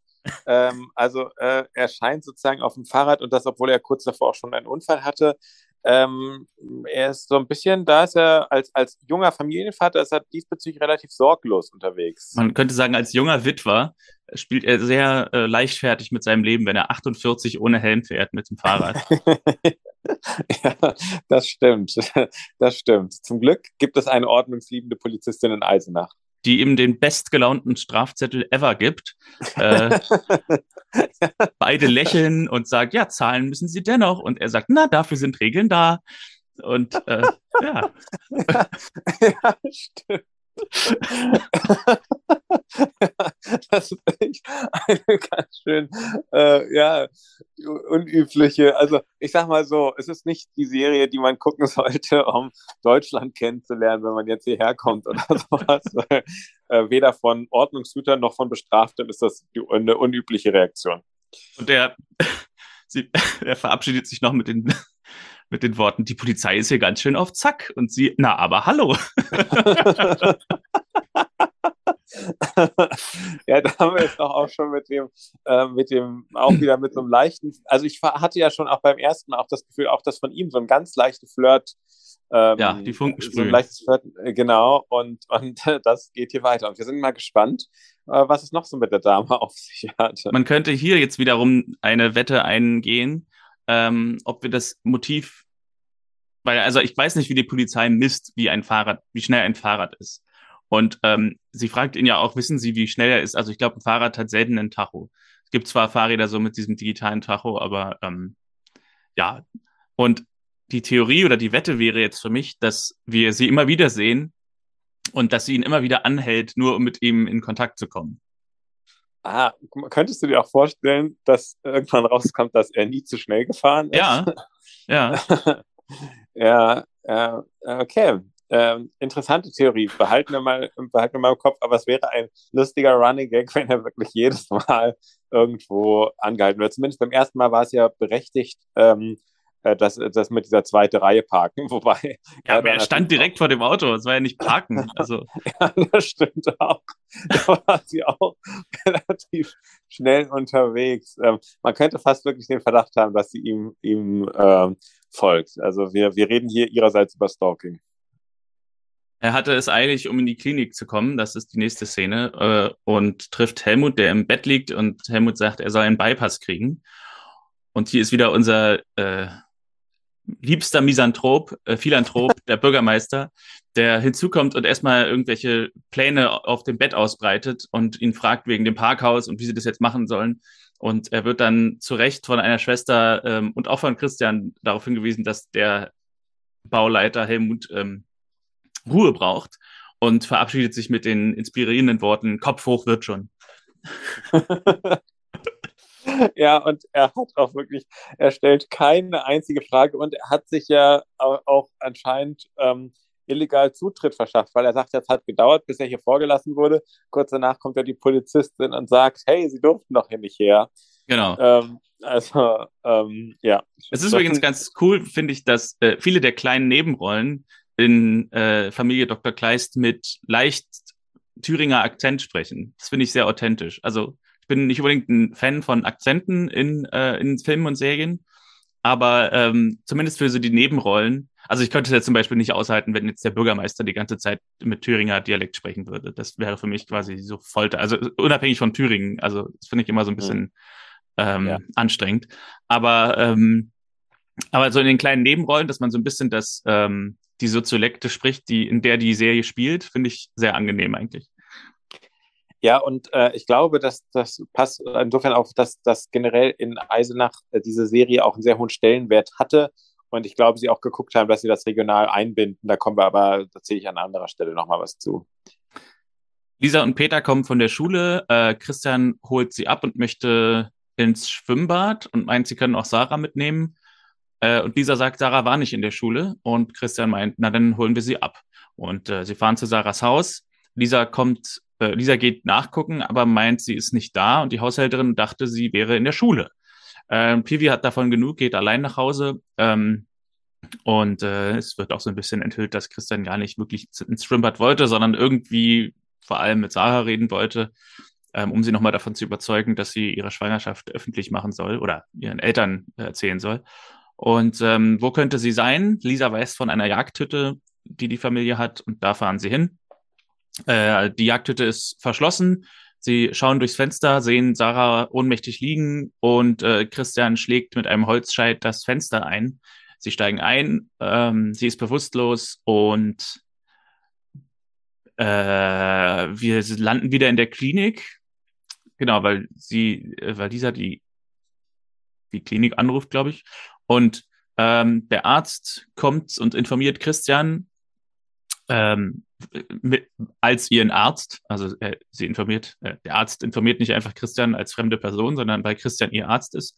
ähm, also äh, er scheint sozusagen auf dem Fahrrad und das, obwohl er kurz davor auch schon einen Unfall hatte. Ähm, er ist so ein bisschen, da ist er als, als junger Familienvater, ist er diesbezüglich relativ sorglos unterwegs. Man könnte sagen, als junger Witwer spielt er sehr äh, leichtfertig mit seinem Leben, wenn er 48 ohne Helm fährt mit dem Fahrrad. ja, das stimmt. Das stimmt. Zum Glück gibt es eine ordnungsliebende Polizistin in Eisenach die ihm den bestgelaunten Strafzettel ever gibt. Äh, beide lächeln und sagen, ja, zahlen müssen sie dennoch. Und er sagt, na, dafür sind Regeln da. Und äh, ja. ja, stimmt. das ist eine ganz schön, äh, ja, unübliche. Also, ich sag mal so, es ist nicht die Serie, die man gucken sollte, um Deutschland kennenzulernen, wenn man jetzt hierher kommt oder sowas. Äh, weder von Ordnungshütern noch von Bestraften ist das eine unübliche Reaktion. Und der, sie, er verabschiedet sich noch mit den mit den Worten, die Polizei ist hier ganz schön auf Zack. Und sie, na, aber hallo. ja, da haben wir jetzt doch auch schon mit dem, äh, mit dem, auch wieder mit so einem leichten, also ich hatte ja schon auch beim ersten Mal auch das Gefühl, auch das von ihm so ein ganz leichter Flirt. Ähm, ja, die Funken so ein leichtes Flirt, äh, genau, und, und das geht hier weiter. Und wir sind mal gespannt, äh, was es noch so mit der Dame auf sich hatte. Man könnte hier jetzt wiederum eine Wette eingehen, ähm, ob wir das Motiv, weil, also ich weiß nicht, wie die Polizei misst, wie ein Fahrrad, wie schnell ein Fahrrad ist. Und ähm, sie fragt ihn ja auch, wissen Sie, wie schnell er ist? Also ich glaube, ein Fahrrad hat selten einen Tacho. Es gibt zwar Fahrräder so mit diesem digitalen Tacho, aber ähm, ja. Und die Theorie oder die Wette wäre jetzt für mich, dass wir sie immer wieder sehen und dass sie ihn immer wieder anhält, nur um mit ihm in Kontakt zu kommen. Ah, könntest du dir auch vorstellen, dass irgendwann rauskommt, dass er nie zu schnell gefahren ist? Ja, ja. ja, ja, okay. Ähm, interessante Theorie. Behalten wir, mal, behalten wir mal im Kopf, aber es wäre ein lustiger Running Gag, wenn er wirklich jedes Mal irgendwo angehalten wird. Zumindest beim ersten Mal war es ja berechtigt, ähm, äh, das, das mit dieser zweite Reihe parken, wobei. Ja, aber er stand direkt vor dem Auto, es war ja nicht parken. Also. ja, das stimmt auch. Da war sie auch relativ schnell unterwegs. Ähm, man könnte fast wirklich den Verdacht haben, dass sie ihm, ihm ähm, folgt. Also wir, wir reden hier ihrerseits über Stalking. Er hatte es eilig, um in die Klinik zu kommen. Das ist die nächste Szene. Äh, und trifft Helmut, der im Bett liegt. Und Helmut sagt, er soll einen Bypass kriegen. Und hier ist wieder unser äh, liebster Misanthrop, äh, Philanthrop, der Bürgermeister, der hinzukommt und erstmal irgendwelche Pläne auf dem Bett ausbreitet und ihn fragt wegen dem Parkhaus und wie sie das jetzt machen sollen. Und er wird dann zu Recht von einer Schwester ähm, und auch von Christian darauf hingewiesen, dass der Bauleiter Helmut ähm, Ruhe braucht und verabschiedet sich mit den inspirierenden Worten, Kopf hoch wird schon. ja, und er hat auch wirklich, er stellt keine einzige Frage und er hat sich ja auch anscheinend ähm, illegal Zutritt verschafft, weil er sagt, es hat gedauert, bis er hier vorgelassen wurde. Kurz danach kommt ja die Polizistin und sagt, hey, Sie durften doch hier nicht her. Genau. Ähm, also, ähm, ja. Es ist übrigens ganz cool, finde ich, dass äh, viele der kleinen Nebenrollen in äh, Familie Dr. Kleist mit leicht Thüringer Akzent sprechen. Das finde ich sehr authentisch. Also ich bin nicht unbedingt ein Fan von Akzenten in, äh, in Filmen und Serien, aber ähm, zumindest für so die Nebenrollen. Also ich könnte es jetzt zum Beispiel nicht aushalten, wenn jetzt der Bürgermeister die ganze Zeit mit Thüringer Dialekt sprechen würde. Das wäre für mich quasi so Folter. Also unabhängig von Thüringen. Also das finde ich immer so ein bisschen ähm, ja. anstrengend. Aber ähm, aber so in den kleinen Nebenrollen, dass man so ein bisschen das ähm, die Soziolekte spricht, die, in der die Serie spielt, finde ich sehr angenehm eigentlich. Ja, und äh, ich glaube, dass das passt insofern auch, dass das generell in Eisenach äh, diese Serie auch einen sehr hohen Stellenwert hatte. Und ich glaube, sie auch geguckt haben, dass sie das regional einbinden. Da kommen wir aber, da zähle ich an anderer Stelle nochmal was zu. Lisa und Peter kommen von der Schule. Äh, Christian holt sie ab und möchte ins Schwimmbad und meint, sie können auch Sarah mitnehmen. Äh, und Lisa sagt, Sarah war nicht in der Schule und Christian meint, na dann holen wir sie ab. Und äh, sie fahren zu Sarahs Haus. Lisa kommt, äh, Lisa geht nachgucken, aber meint, sie ist nicht da und die Haushälterin dachte, sie wäre in der Schule. Ähm, Pivi hat davon genug, geht allein nach Hause. Ähm, und äh, es wird auch so ein bisschen enthüllt, dass Christian gar nicht wirklich ins Schwimmbad wollte, sondern irgendwie vor allem mit Sarah reden wollte. ähm, um sie nochmal davon zu überzeugen, dass sie ihre Schwangerschaft öffentlich machen soll oder ihren Eltern erzählen soll. Und ähm, wo könnte sie sein? Lisa weiß von einer Jagdhütte, die die Familie hat, und da fahren sie hin. Äh, die Jagdhütte ist verschlossen. Sie schauen durchs Fenster, sehen Sarah ohnmächtig liegen und äh, Christian schlägt mit einem Holzscheit das Fenster ein. Sie steigen ein, ähm, sie ist bewusstlos und äh, wir landen wieder in der Klinik. Genau, weil sie, äh, weil dieser die, die Klinik anruft, glaube ich. Und ähm, der Arzt kommt und informiert Christian ähm, mit, als ihren Arzt. Also äh, sie informiert, äh, der Arzt informiert nicht einfach Christian als fremde Person, sondern weil Christian ihr Arzt ist,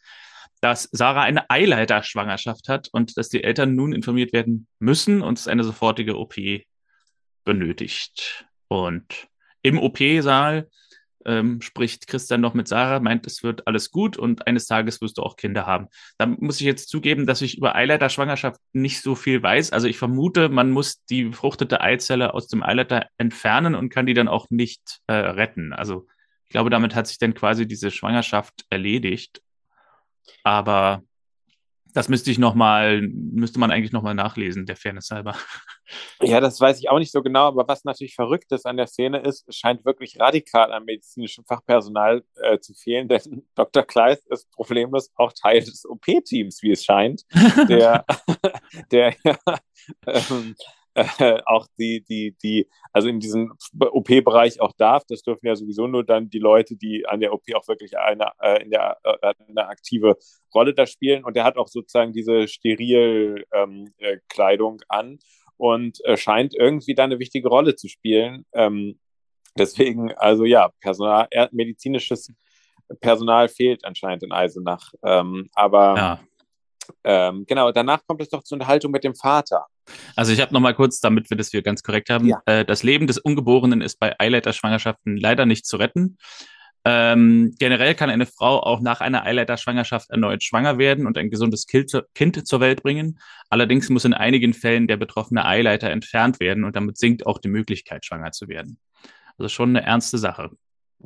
dass Sarah eine Eileiter-Schwangerschaft hat und dass die Eltern nun informiert werden müssen und es eine sofortige OP benötigt. Und im OP-Saal ähm, spricht Christian noch mit Sarah, meint, es wird alles gut und eines Tages wirst du auch Kinder haben. Da muss ich jetzt zugeben, dass ich über Eileiter-Schwangerschaft nicht so viel weiß. Also ich vermute, man muss die befruchtete Eizelle aus dem Eileiter entfernen und kann die dann auch nicht äh, retten. Also ich glaube, damit hat sich dann quasi diese Schwangerschaft erledigt. Aber das müsste ich noch mal, müsste man eigentlich noch mal nachlesen, der Fairness halber. Ja, das weiß ich auch nicht so genau, aber was natürlich verrückt ist an der Szene ist, es scheint wirklich radikal an medizinischem Fachpersonal äh, zu fehlen, denn Dr. Kleist ist problemlos auch Teil des OP-Teams, wie es scheint, der, der ja, ähm, äh, auch die, die, die, also in diesem OP-Bereich auch darf. Das dürfen ja sowieso nur dann die Leute, die an der OP auch wirklich eine, äh, in der, äh, eine aktive Rolle da spielen. Und er hat auch sozusagen diese Sterilkleidung ähm, äh, an und äh, scheint irgendwie da eine wichtige Rolle zu spielen. Ähm, deswegen, also ja, Personal, medizinisches Personal fehlt anscheinend in Eisenach. Ähm, aber ja. ähm, genau, danach kommt es doch zur Unterhaltung mit dem Vater. Also ich habe noch mal kurz, damit wir das hier ganz korrekt haben, ja. äh, das Leben des Ungeborenen ist bei Eileiter-Schwangerschaften leider nicht zu retten. Ähm, generell kann eine Frau auch nach einer Eileiter-Schwangerschaft erneut schwanger werden und ein gesundes Kind, kind zur Welt bringen. Allerdings muss in einigen Fällen der betroffene Eileiter entfernt werden und damit sinkt auch die Möglichkeit, schwanger zu werden. Also schon eine ernste Sache.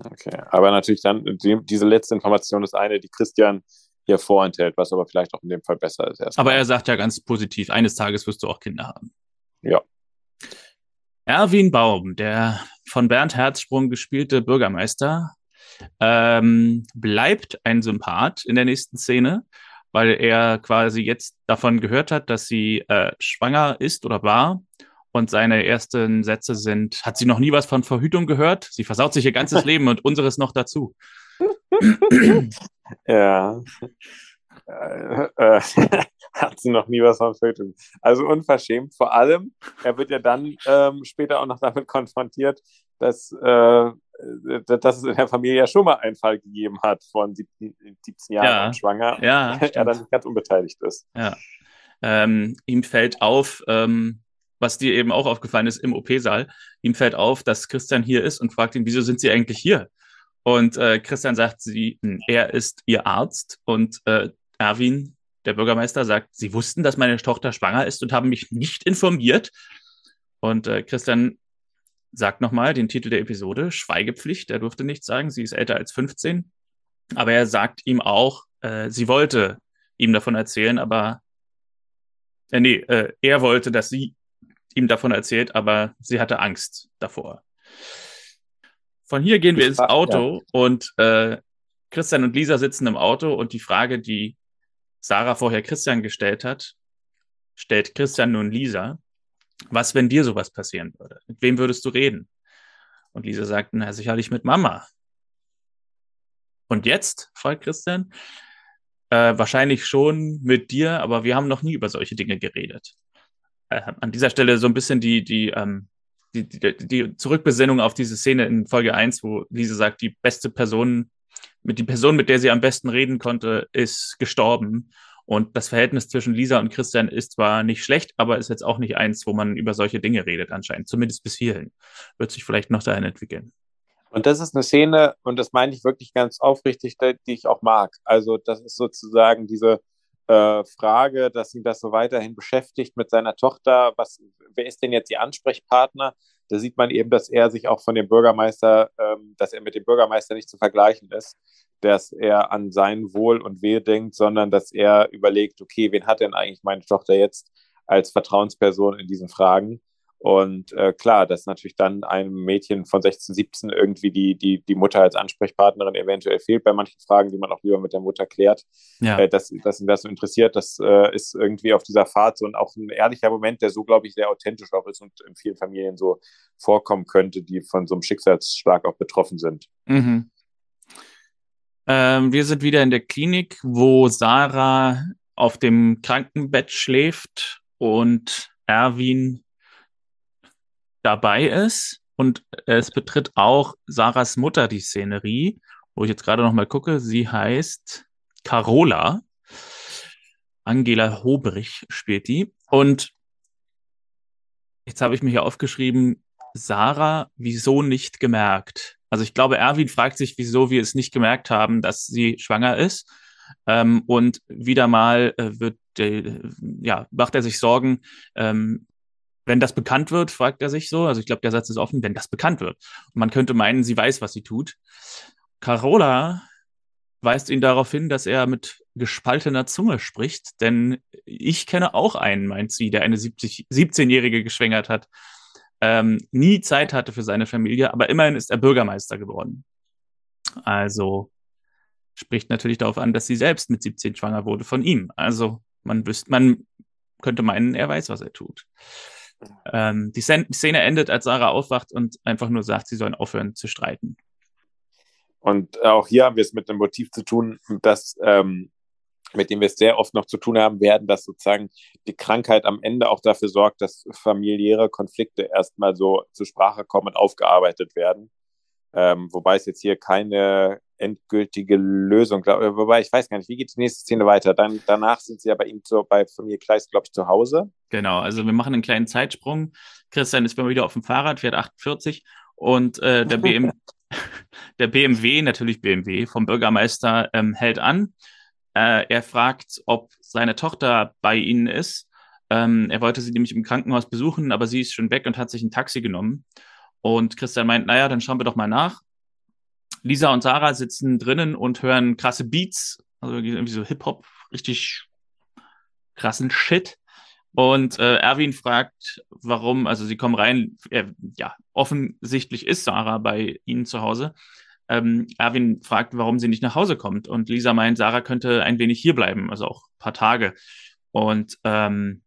Okay, aber natürlich dann, die, diese letzte Information ist eine, die Christian hier vorenthält, was aber vielleicht auch in dem Fall besser ist. Erstmal. Aber er sagt ja ganz positiv, eines Tages wirst du auch Kinder haben. Ja. Erwin Baum, der von Bernd Herzsprung gespielte Bürgermeister, ähm, bleibt ein Sympath in der nächsten Szene, weil er quasi jetzt davon gehört hat, dass sie äh, schwanger ist oder war. Und seine ersten Sätze sind, hat sie noch nie was von Verhütung gehört? Sie versaut sich ihr ganzes Leben und unseres noch dazu. ja. Äh, äh, hat sie noch nie was von Verhütung. Also unverschämt. Vor allem, er wird ja dann ähm, später auch noch damit konfrontiert, dass, äh, dass es in der Familie ja schon mal einen Fall gegeben hat von 17, 17 Jahren ja. schwanger. Ja, er dann ganz unbeteiligt ist. Ja. Ähm, ihm fällt auf, ähm, was dir eben auch aufgefallen ist im OP-Saal, ihm fällt auf, dass Christian hier ist und fragt ihn, wieso sind sie eigentlich hier? Und äh, Christian sagt, sie, hm, er ist ihr Arzt und äh, Erwin, der Bürgermeister, sagt, sie wussten, dass meine Tochter schwanger ist und haben mich nicht informiert. Und äh, Christian sagt nochmal den Titel der Episode, Schweigepflicht. Er durfte nichts sagen, sie ist älter als 15. Aber er sagt ihm auch, äh, sie wollte ihm davon erzählen, aber äh, nee, äh, er wollte, dass sie ihm davon erzählt, aber sie hatte Angst davor. Von hier gehen wir ins Auto ja. und äh, Christian und Lisa sitzen im Auto und die Frage, die Sarah vorher Christian gestellt hat, stellt Christian nun Lisa. Was, wenn dir sowas passieren würde? Mit wem würdest du reden? Und Lisa sagt, na, sicherlich mit Mama. Und jetzt? fragt Christian. Äh, wahrscheinlich schon mit dir, aber wir haben noch nie über solche Dinge geredet. Äh, an dieser Stelle so ein bisschen die, die ähm, die, die, die Zurückbesinnung auf diese Szene in Folge 1, wo Lise sagt, die beste Person, mit die Person, mit der sie am besten reden konnte, ist gestorben. Und das Verhältnis zwischen Lisa und Christian ist zwar nicht schlecht, aber ist jetzt auch nicht eins, wo man über solche Dinge redet, anscheinend. Zumindest bis hierhin. Wird sich vielleicht noch dahin entwickeln. Und das ist eine Szene, und das meine ich wirklich ganz aufrichtig, die ich auch mag. Also, das ist sozusagen diese äh, Frage, dass ihn das so weiterhin beschäftigt mit seiner Tochter. Was, wer ist denn jetzt ihr Ansprechpartner? da sieht man eben, dass er sich auch von dem Bürgermeister, ähm, dass er mit dem Bürgermeister nicht zu vergleichen ist, dass er an sein Wohl und Wehe denkt, sondern dass er überlegt, okay, wen hat denn eigentlich meine Tochter jetzt als Vertrauensperson in diesen Fragen? Und äh, klar, dass natürlich dann einem Mädchen von 16, 17 irgendwie die, die, die Mutter als Ansprechpartnerin eventuell fehlt bei manchen Fragen, die man auch lieber mit der Mutter klärt. Ja. Äh, dass, dass ihn das so interessiert, das äh, ist irgendwie auf dieser Fahrt so ein, auch ein ehrlicher Moment, der so, glaube ich, sehr authentisch auch ist und in vielen Familien so vorkommen könnte, die von so einem Schicksalsschlag auch betroffen sind. Mhm. Ähm, wir sind wieder in der Klinik, wo Sarah auf dem Krankenbett schläft und Erwin dabei ist. Und es betritt auch Sarahs Mutter die Szenerie, wo ich jetzt gerade noch mal gucke. Sie heißt Carola. Angela Hobrich spielt die. Und jetzt habe ich mir hier aufgeschrieben, Sarah, wieso nicht gemerkt? Also ich glaube, Erwin fragt sich, wieso wir es nicht gemerkt haben, dass sie schwanger ist. Ähm, und wieder mal äh, wird, äh, ja, macht er sich Sorgen, ähm, wenn das bekannt wird, fragt er sich so. Also ich glaube, der Satz ist offen, wenn das bekannt wird. Und man könnte meinen, sie weiß, was sie tut. Carola weist ihn darauf hin, dass er mit gespaltener Zunge spricht, denn ich kenne auch einen, meint sie, der eine 17-Jährige geschwängert hat, ähm, nie Zeit hatte für seine Familie, aber immerhin ist er Bürgermeister geworden. Also spricht natürlich darauf an, dass sie selbst mit 17 schwanger wurde von ihm. Also man wüsste, man könnte meinen, er weiß, was er tut. Ähm, die Szene endet, als Sarah aufwacht und einfach nur sagt, sie sollen aufhören zu streiten. Und auch hier haben wir es mit einem Motiv zu tun, das, ähm, mit dem wir es sehr oft noch zu tun haben werden, dass sozusagen die Krankheit am Ende auch dafür sorgt, dass familiäre Konflikte erstmal so zur Sprache kommen und aufgearbeitet werden. Ähm, wobei es jetzt hier keine endgültige Lösung, wobei ich weiß gar nicht, wie geht die nächste Szene weiter? Dann, danach sind sie ja bei ihm zu, bei Familie Kleist, glaube ich, zu Hause. Genau, also wir machen einen kleinen Zeitsprung. Christian ist mal wieder auf dem Fahrrad, fährt 48 und äh, der, BM, der BMW, natürlich BMW, vom Bürgermeister ähm, hält an. Äh, er fragt, ob seine Tochter bei ihnen ist. Ähm, er wollte sie nämlich im Krankenhaus besuchen, aber sie ist schon weg und hat sich ein Taxi genommen. Und Christian meint, naja, dann schauen wir doch mal nach. Lisa und Sarah sitzen drinnen und hören krasse Beats, also irgendwie so Hip-Hop, richtig krassen Shit. Und äh, Erwin fragt, warum, also sie kommen rein, äh, ja, offensichtlich ist Sarah bei ihnen zu Hause. Ähm, Erwin fragt, warum sie nicht nach Hause kommt. Und Lisa meint, Sarah könnte ein wenig hier bleiben, also auch ein paar Tage. Und ähm,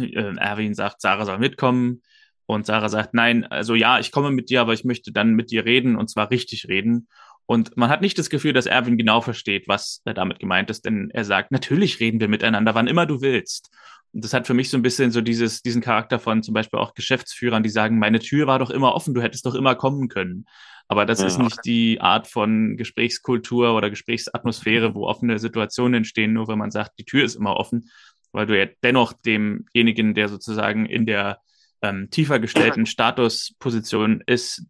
äh, Erwin sagt, Sarah soll mitkommen. Und Sarah sagt, nein, also ja, ich komme mit dir, aber ich möchte dann mit dir reden und zwar richtig reden. Und man hat nicht das Gefühl, dass Erwin genau versteht, was er damit gemeint ist, denn er sagt, natürlich reden wir miteinander, wann immer du willst. Und das hat für mich so ein bisschen so dieses, diesen Charakter von zum Beispiel auch Geschäftsführern, die sagen, meine Tür war doch immer offen, du hättest doch immer kommen können. Aber das ja. ist nicht die Art von Gesprächskultur oder Gesprächsatmosphäre, wo offene Situationen entstehen, nur wenn man sagt, die Tür ist immer offen, weil du ja dennoch demjenigen, der sozusagen in der ähm, tiefer gestellten Statusposition ist,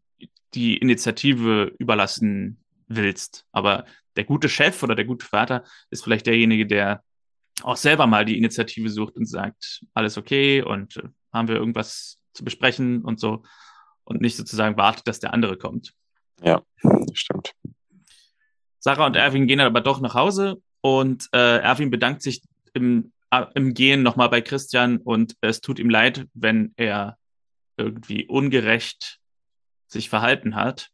die Initiative überlassen willst. Aber der gute Chef oder der gute Vater ist vielleicht derjenige, der auch selber mal die Initiative sucht und sagt, alles okay und äh, haben wir irgendwas zu besprechen und so und nicht sozusagen wartet, dass der andere kommt. Ja, stimmt. Sarah und Erwin gehen dann aber doch nach Hause und äh, Erwin bedankt sich im im Gehen nochmal bei Christian und es tut ihm leid, wenn er irgendwie ungerecht sich verhalten hat.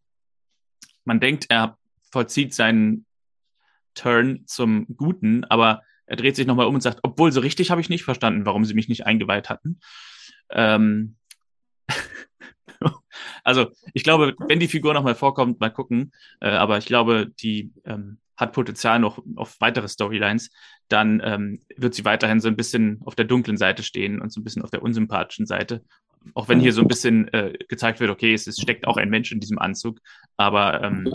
Man denkt, er vollzieht seinen Turn zum Guten, aber er dreht sich nochmal um und sagt, obwohl so richtig habe ich nicht verstanden, warum sie mich nicht eingeweiht hatten. Ähm also ich glaube, wenn die Figur nochmal vorkommt, mal gucken. Äh, aber ich glaube, die ähm, hat Potenzial noch auf weitere Storylines dann ähm, wird sie weiterhin so ein bisschen auf der dunklen Seite stehen und so ein bisschen auf der unsympathischen Seite. Auch wenn hier so ein bisschen äh, gezeigt wird, okay, es, es, steckt auch ein Mensch in diesem Anzug. Aber ähm,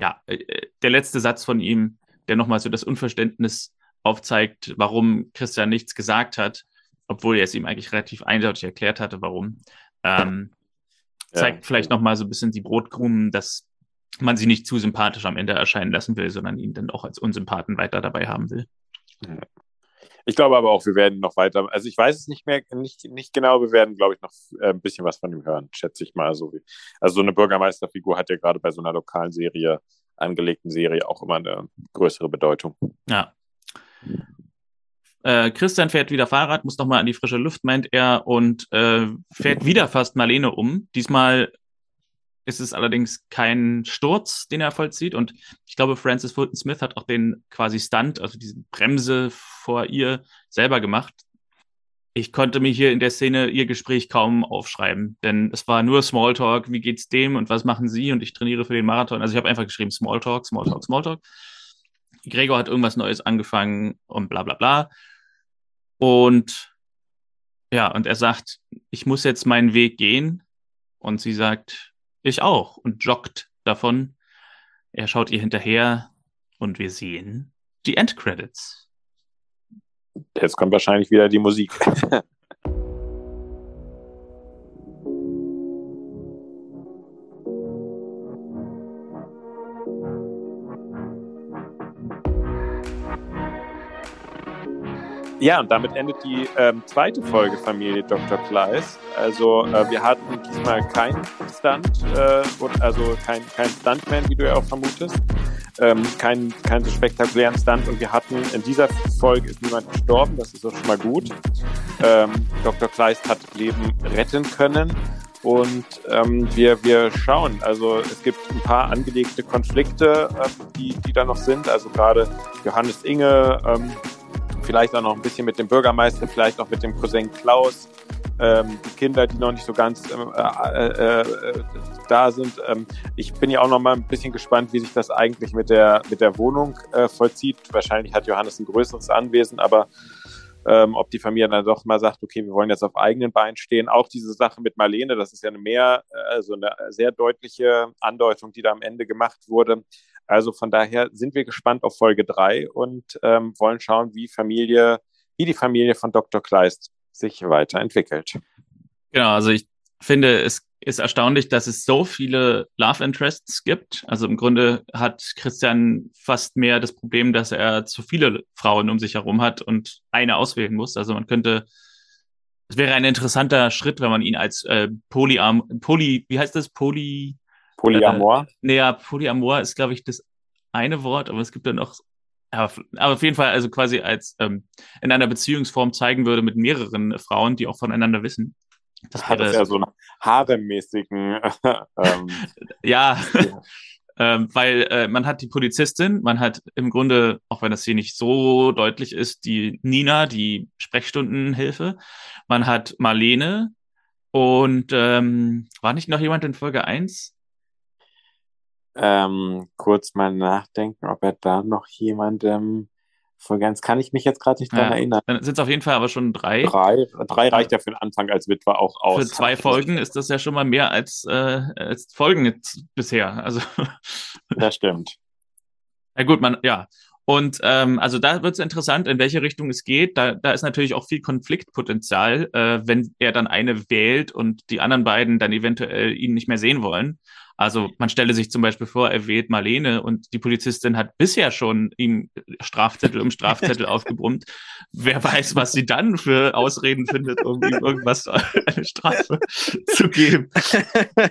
ja, äh, der letzte Satz von ihm, der nochmal so das Unverständnis aufzeigt, warum Christian nichts gesagt hat, obwohl er es ihm eigentlich relativ eindeutig erklärt hatte, warum, ähm, zeigt ja. vielleicht nochmal so ein bisschen die Brotkrumen, dass man sie nicht zu sympathisch am Ende erscheinen lassen will, sondern ihn dann auch als Unsympathen weiter dabei haben will. Ich glaube aber auch, wir werden noch weiter, also ich weiß es nicht mehr, nicht, nicht genau, wir werden, glaube ich, noch äh, ein bisschen was von ihm hören, schätze ich mal. So wie, also so eine Bürgermeisterfigur hat ja gerade bei so einer lokalen Serie, angelegten Serie auch immer eine größere Bedeutung. Ja. Äh, Christian fährt wieder Fahrrad, muss nochmal an die frische Luft, meint er, und äh, fährt wieder fast Marlene um. Diesmal ist es allerdings kein Sturz, den er vollzieht. Und ich glaube, Francis Fulton Smith hat auch den quasi Stunt, also diese Bremse vor ihr selber gemacht. Ich konnte mir hier in der Szene ihr Gespräch kaum aufschreiben, denn es war nur Smalltalk, wie geht's dem und was machen sie und ich trainiere für den Marathon. Also ich habe einfach geschrieben Smalltalk, Smalltalk, Smalltalk. Gregor hat irgendwas Neues angefangen und bla bla bla. Und ja, und er sagt, ich muss jetzt meinen Weg gehen. Und sie sagt, ich auch und joggt davon. Er schaut ihr hinterher und wir sehen die Endcredits. Jetzt kommt wahrscheinlich wieder die Musik. Ja, und damit endet die ähm, zweite Folge Familie Dr. Kleis. Also äh, wir hatten diesmal keinen Stunt, äh, also kein, kein Stuntman, wie du ja auch vermutest. Ähm, keinen kein so spektakulären Stunt und wir hatten in dieser Folge ist niemand gestorben, das ist auch schon mal gut. Ähm, Dr. Kleist hat Leben retten können und ähm, wir, wir schauen. Also es gibt ein paar angelegte Konflikte, äh, die, die da noch sind. Also gerade Johannes Inge ähm, vielleicht auch noch ein bisschen mit dem Bürgermeister, vielleicht auch mit dem Cousin Klaus, ähm, die Kinder, die noch nicht so ganz ähm, äh, äh, äh, da sind. Ähm, ich bin ja auch noch mal ein bisschen gespannt, wie sich das eigentlich mit der, mit der Wohnung äh, vollzieht. Wahrscheinlich hat Johannes ein größeres Anwesen, aber ähm, ob die Familie dann doch mal sagt, okay, wir wollen jetzt auf eigenen Beinen stehen. Auch diese Sache mit Marlene, das ist ja eine mehr, also eine sehr deutliche Andeutung, die da am Ende gemacht wurde. Also von daher sind wir gespannt auf Folge drei und ähm, wollen schauen, wie Familie, wie die Familie von Dr. Kleist sich weiterentwickelt. Genau, also ich finde, es ist erstaunlich, dass es so viele Love Interests gibt. Also im Grunde hat Christian fast mehr das Problem, dass er zu viele Frauen um sich herum hat und eine auswählen muss. Also man könnte, es wäre ein interessanter Schritt, wenn man ihn als äh, Polyam, Poly, wie heißt das? Poly, Polyamor? Äh, naja, Polyamor ist, glaube ich, das eine Wort, aber es gibt dann noch, aber, aber auf jeden Fall also quasi als ähm, in einer Beziehungsform zeigen würde mit mehreren Frauen, die auch voneinander wissen. Das hat es ja so einen haremmäßigen. ähm, ja, ja. ähm, weil äh, man hat die Polizistin, man hat im Grunde, auch wenn das hier nicht so deutlich ist, die Nina, die Sprechstundenhilfe, man hat Marlene und ähm, war nicht noch jemand in Folge 1? Ähm, kurz mal nachdenken, ob er da noch jemandem voll ganz kann ich mich jetzt gerade nicht dran ja, erinnern. Dann sind es auf jeden Fall aber schon drei. Drei, drei reicht ja für den Anfang als Witwer auch aus. Für zwei Folgen ist das ja schon mal mehr als, äh, als Folgen jetzt bisher. Also das stimmt. Ja gut, man, ja. Und ähm, also da wird es interessant, in welche Richtung es geht. Da, da ist natürlich auch viel Konfliktpotenzial, äh, wenn er dann eine wählt und die anderen beiden dann eventuell ihn nicht mehr sehen wollen. Also man stelle sich zum Beispiel vor, er wählt Marlene und die Polizistin hat bisher schon ihm Strafzettel um Strafzettel aufgebrummt. Wer weiß, was sie dann für Ausreden findet, um ihm irgendwas eine Strafe zu geben.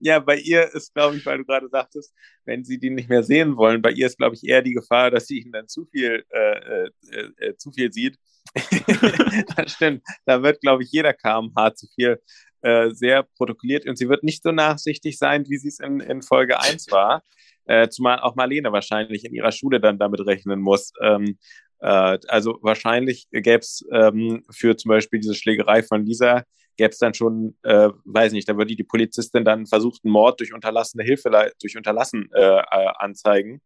Ja, bei ihr ist, glaube ich, weil du gerade sagtest, wenn sie die nicht mehr sehen wollen, bei ihr ist, glaube ich, eher die Gefahr, dass sie ihn dann zu viel, äh, äh, äh, zu viel sieht. das stimmt. Da wird, glaube ich, jeder KMH zu viel äh, sehr protokolliert und sie wird nicht so nachsichtig sein, wie sie es in, in Folge 1 war. Äh, zumal auch Marlene wahrscheinlich in ihrer Schule dann damit rechnen muss. Ähm, äh, also wahrscheinlich gäbe es ähm, für zum Beispiel diese Schlägerei von Lisa, gäbe es dann schon, äh, weiß nicht, da würde die Polizistin dann versuchten Mord durch unterlassene Hilfe, durch Unterlassen äh, äh, anzeigen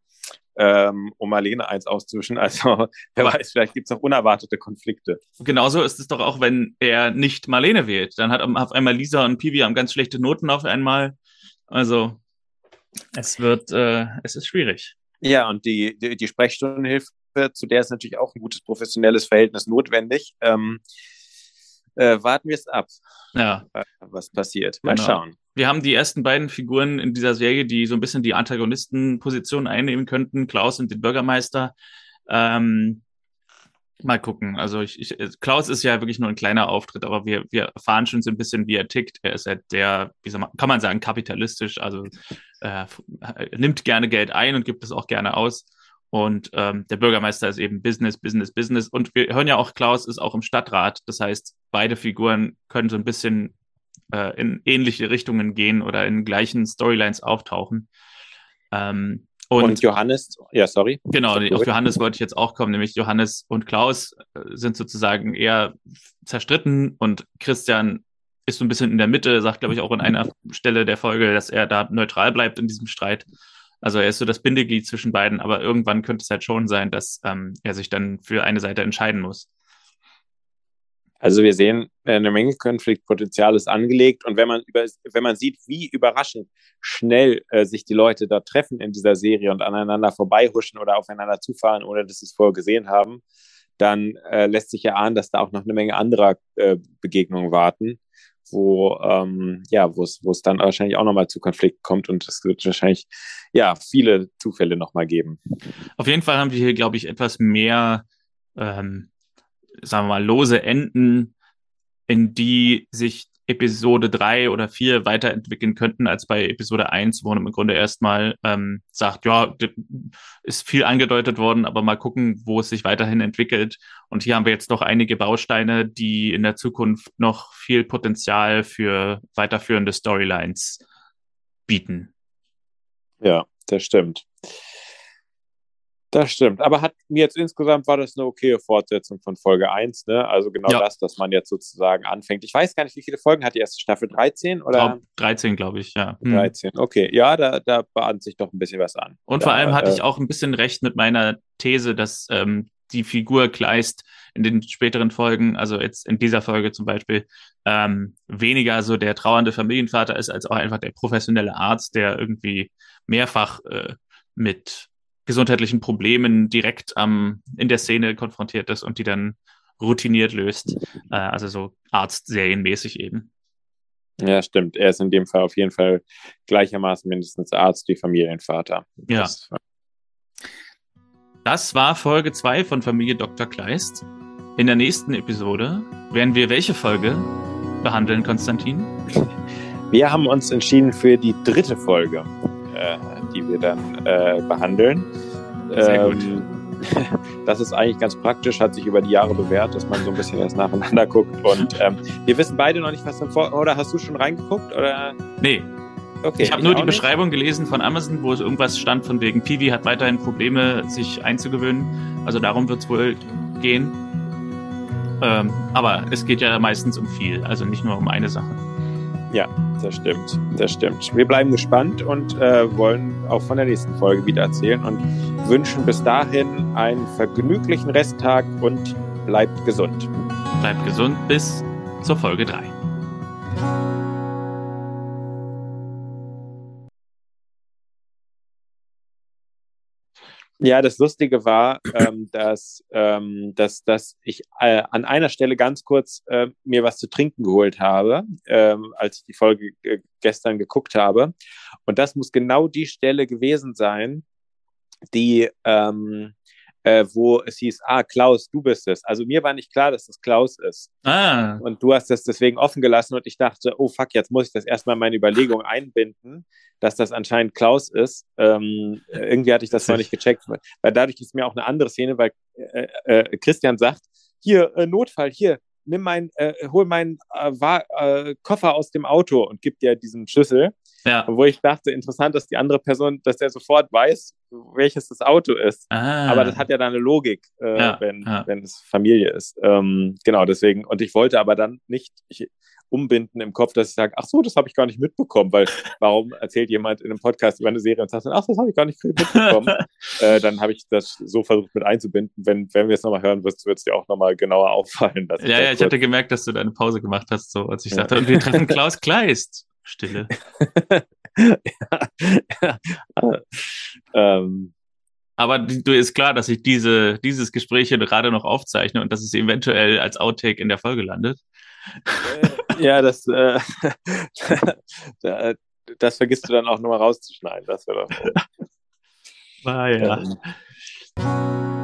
ähm, um Marlene eins auszuwischen. Also wer weiß, vielleicht gibt es auch unerwartete Konflikte. Genauso ist es doch auch, wenn er nicht Marlene wählt. Dann hat auf einmal Lisa und Pivi haben ganz schlechte Noten auf einmal. Also es wird, äh, es ist schwierig. Ja, und die, die, die Sprechstundenhilfe, zu der ist natürlich auch ein gutes professionelles Verhältnis notwendig. Ähm, äh, warten wir es ab, ja. was passiert. Mal genau. schauen wir haben die ersten beiden Figuren in dieser Serie, die so ein bisschen die Antagonistenposition einnehmen könnten, Klaus und den Bürgermeister. Ähm, Mal gucken. Also ich, ich, Klaus ist ja wirklich nur ein kleiner Auftritt, aber wir, wir erfahren schon so ein bisschen, wie er tickt. Er ist ja der, wie man, kann man sagen, kapitalistisch, also äh, nimmt gerne Geld ein und gibt es auch gerne aus. Und ähm, der Bürgermeister ist eben Business, Business, Business. Und wir hören ja auch, Klaus ist auch im Stadtrat. Das heißt, beide Figuren können so ein bisschen äh, in ähnliche Richtungen gehen oder in gleichen Storylines auftauchen. Ähm, und, und, Johannes, ja, sorry. Genau, auf Johannes wollte ich jetzt auch kommen, nämlich Johannes und Klaus äh, sind sozusagen eher zerstritten und Christian ist so ein bisschen in der Mitte, sagt, glaube ich, auch an einer Stelle der Folge, dass er da neutral bleibt in diesem Streit. Also er ist so das Bindeglied zwischen beiden, aber irgendwann könnte es halt schon sein, dass ähm, er sich dann für eine Seite entscheiden muss. Also wir sehen, äh, eine Menge Konfliktpotenzial ist angelegt und wenn man über, wenn man sieht, wie überraschend schnell äh, sich die Leute da treffen in dieser Serie und aneinander vorbeihuschen oder aufeinander zufahren, ohne dass sie es vorher gesehen haben, dann äh, lässt sich ja ahnen, dass da auch noch eine Menge anderer äh, Begegnungen warten wo ähm, ja, es dann wahrscheinlich auch nochmal zu Konflikten kommt und es wird wahrscheinlich ja viele Zufälle nochmal geben. Auf jeden Fall haben wir hier, glaube ich, etwas mehr, ähm, sagen wir mal, lose Enden, in die sich Episode 3 oder 4 weiterentwickeln könnten als bei Episode 1, wo man im Grunde erstmal ähm, sagt, ja, ist viel angedeutet worden, aber mal gucken, wo es sich weiterhin entwickelt. Und hier haben wir jetzt noch einige Bausteine, die in der Zukunft noch viel Potenzial für weiterführende Storylines bieten. Ja, das stimmt. Das stimmt. Aber hat mir jetzt insgesamt war das eine okaye Fortsetzung von Folge 1, ne? Also genau ja. das, dass man jetzt sozusagen anfängt. Ich weiß gar nicht, wie viele Folgen hat die erste Staffel? 13 oder? Glaub, 13, glaube ich, ja. Hm. 13, okay. Ja, da, da bahnt sich doch ein bisschen was an. Und da, vor allem hatte äh, ich auch ein bisschen recht mit meiner These, dass ähm, die Figur Kleist in den späteren Folgen, also jetzt in dieser Folge zum Beispiel, ähm, weniger so der trauernde Familienvater ist, als auch einfach der professionelle Arzt, der irgendwie mehrfach äh, mit gesundheitlichen Problemen direkt ähm, in der Szene konfrontiert ist und die dann routiniert löst. Äh, also so Arztserienmäßig eben. Ja, stimmt. Er ist in dem Fall auf jeden Fall gleichermaßen mindestens Arzt wie Familienvater. Ja. Das, das war Folge 2 von Familie Dr. Kleist. In der nächsten Episode werden wir welche Folge behandeln, Konstantin? Wir haben uns entschieden für die dritte Folge. Äh, die wir dann äh, behandeln. Sehr ähm, gut. Das ist eigentlich ganz praktisch, hat sich über die Jahre bewährt, dass man so ein bisschen erst nacheinander guckt. Und ähm, wir wissen beide noch nicht, was dann vor. Oder hast du schon reingeguckt? Oder? Nee. Okay, ich habe nur die nicht. Beschreibung gelesen von Amazon, wo es irgendwas stand von wegen Piwi hat weiterhin Probleme, sich einzugewöhnen. Also darum wird es wohl gehen. Ähm, aber es geht ja meistens um viel, also nicht nur um eine Sache. Ja, das stimmt. Das stimmt. Wir bleiben gespannt und äh, wollen auch von der nächsten Folge wieder erzählen und wünschen bis dahin einen vergnüglichen Resttag und bleibt gesund. Bleibt gesund bis zur Folge 3. Ja, das Lustige war, ähm, dass, ähm, dass, dass ich äh, an einer Stelle ganz kurz äh, mir was zu trinken geholt habe, ähm, als ich die Folge äh, gestern geguckt habe. Und das muss genau die Stelle gewesen sein, die, ähm, äh, wo es hieß, ah, Klaus, du bist es. Also mir war nicht klar, dass das Klaus ist. Ah. Und du hast das deswegen offen gelassen und ich dachte, oh fuck, jetzt muss ich das erstmal in meine Überlegung einbinden, dass das anscheinend Klaus ist. Ähm, irgendwie hatte ich das noch nicht gecheckt, weil dadurch ist mir auch eine andere Szene, weil äh, äh, Christian sagt, hier, äh, Notfall, hier, nimm mein, äh, hol meinen äh, Koffer aus dem Auto und gib dir diesen Schlüssel. Ja. Wo ich dachte, interessant, dass die andere Person, dass der sofort weiß, welches das Auto ist. Ah. Aber das hat ja dann eine Logik, äh, ja, wenn, ja. wenn es Familie ist. Ähm, genau, deswegen. Und ich wollte aber dann nicht ich, umbinden im Kopf, dass ich sage, ach so, das habe ich gar nicht mitbekommen, weil warum erzählt jemand in einem Podcast über eine Serie und sagt dann, ach, das habe ich gar nicht mitbekommen. äh, dann habe ich das so versucht mit einzubinden. Wenn, wenn wir es nochmal hören wirst, wird es dir auch nochmal genauer auffallen. ja, ja, ich hatte gemerkt, dass du da eine Pause gemacht hast, so als ich ja. sagte, und wir treffen Klaus Kleist. Stille. ja, ähm. Aber du ist klar, dass ich diese, dieses Gespräch hier gerade noch aufzeichne und dass es eventuell als Outtake in der Folge landet. Ja, das, äh, das vergisst du dann auch nochmal rauszuschneiden. Das wäre doch. Ah, ja. Ähm.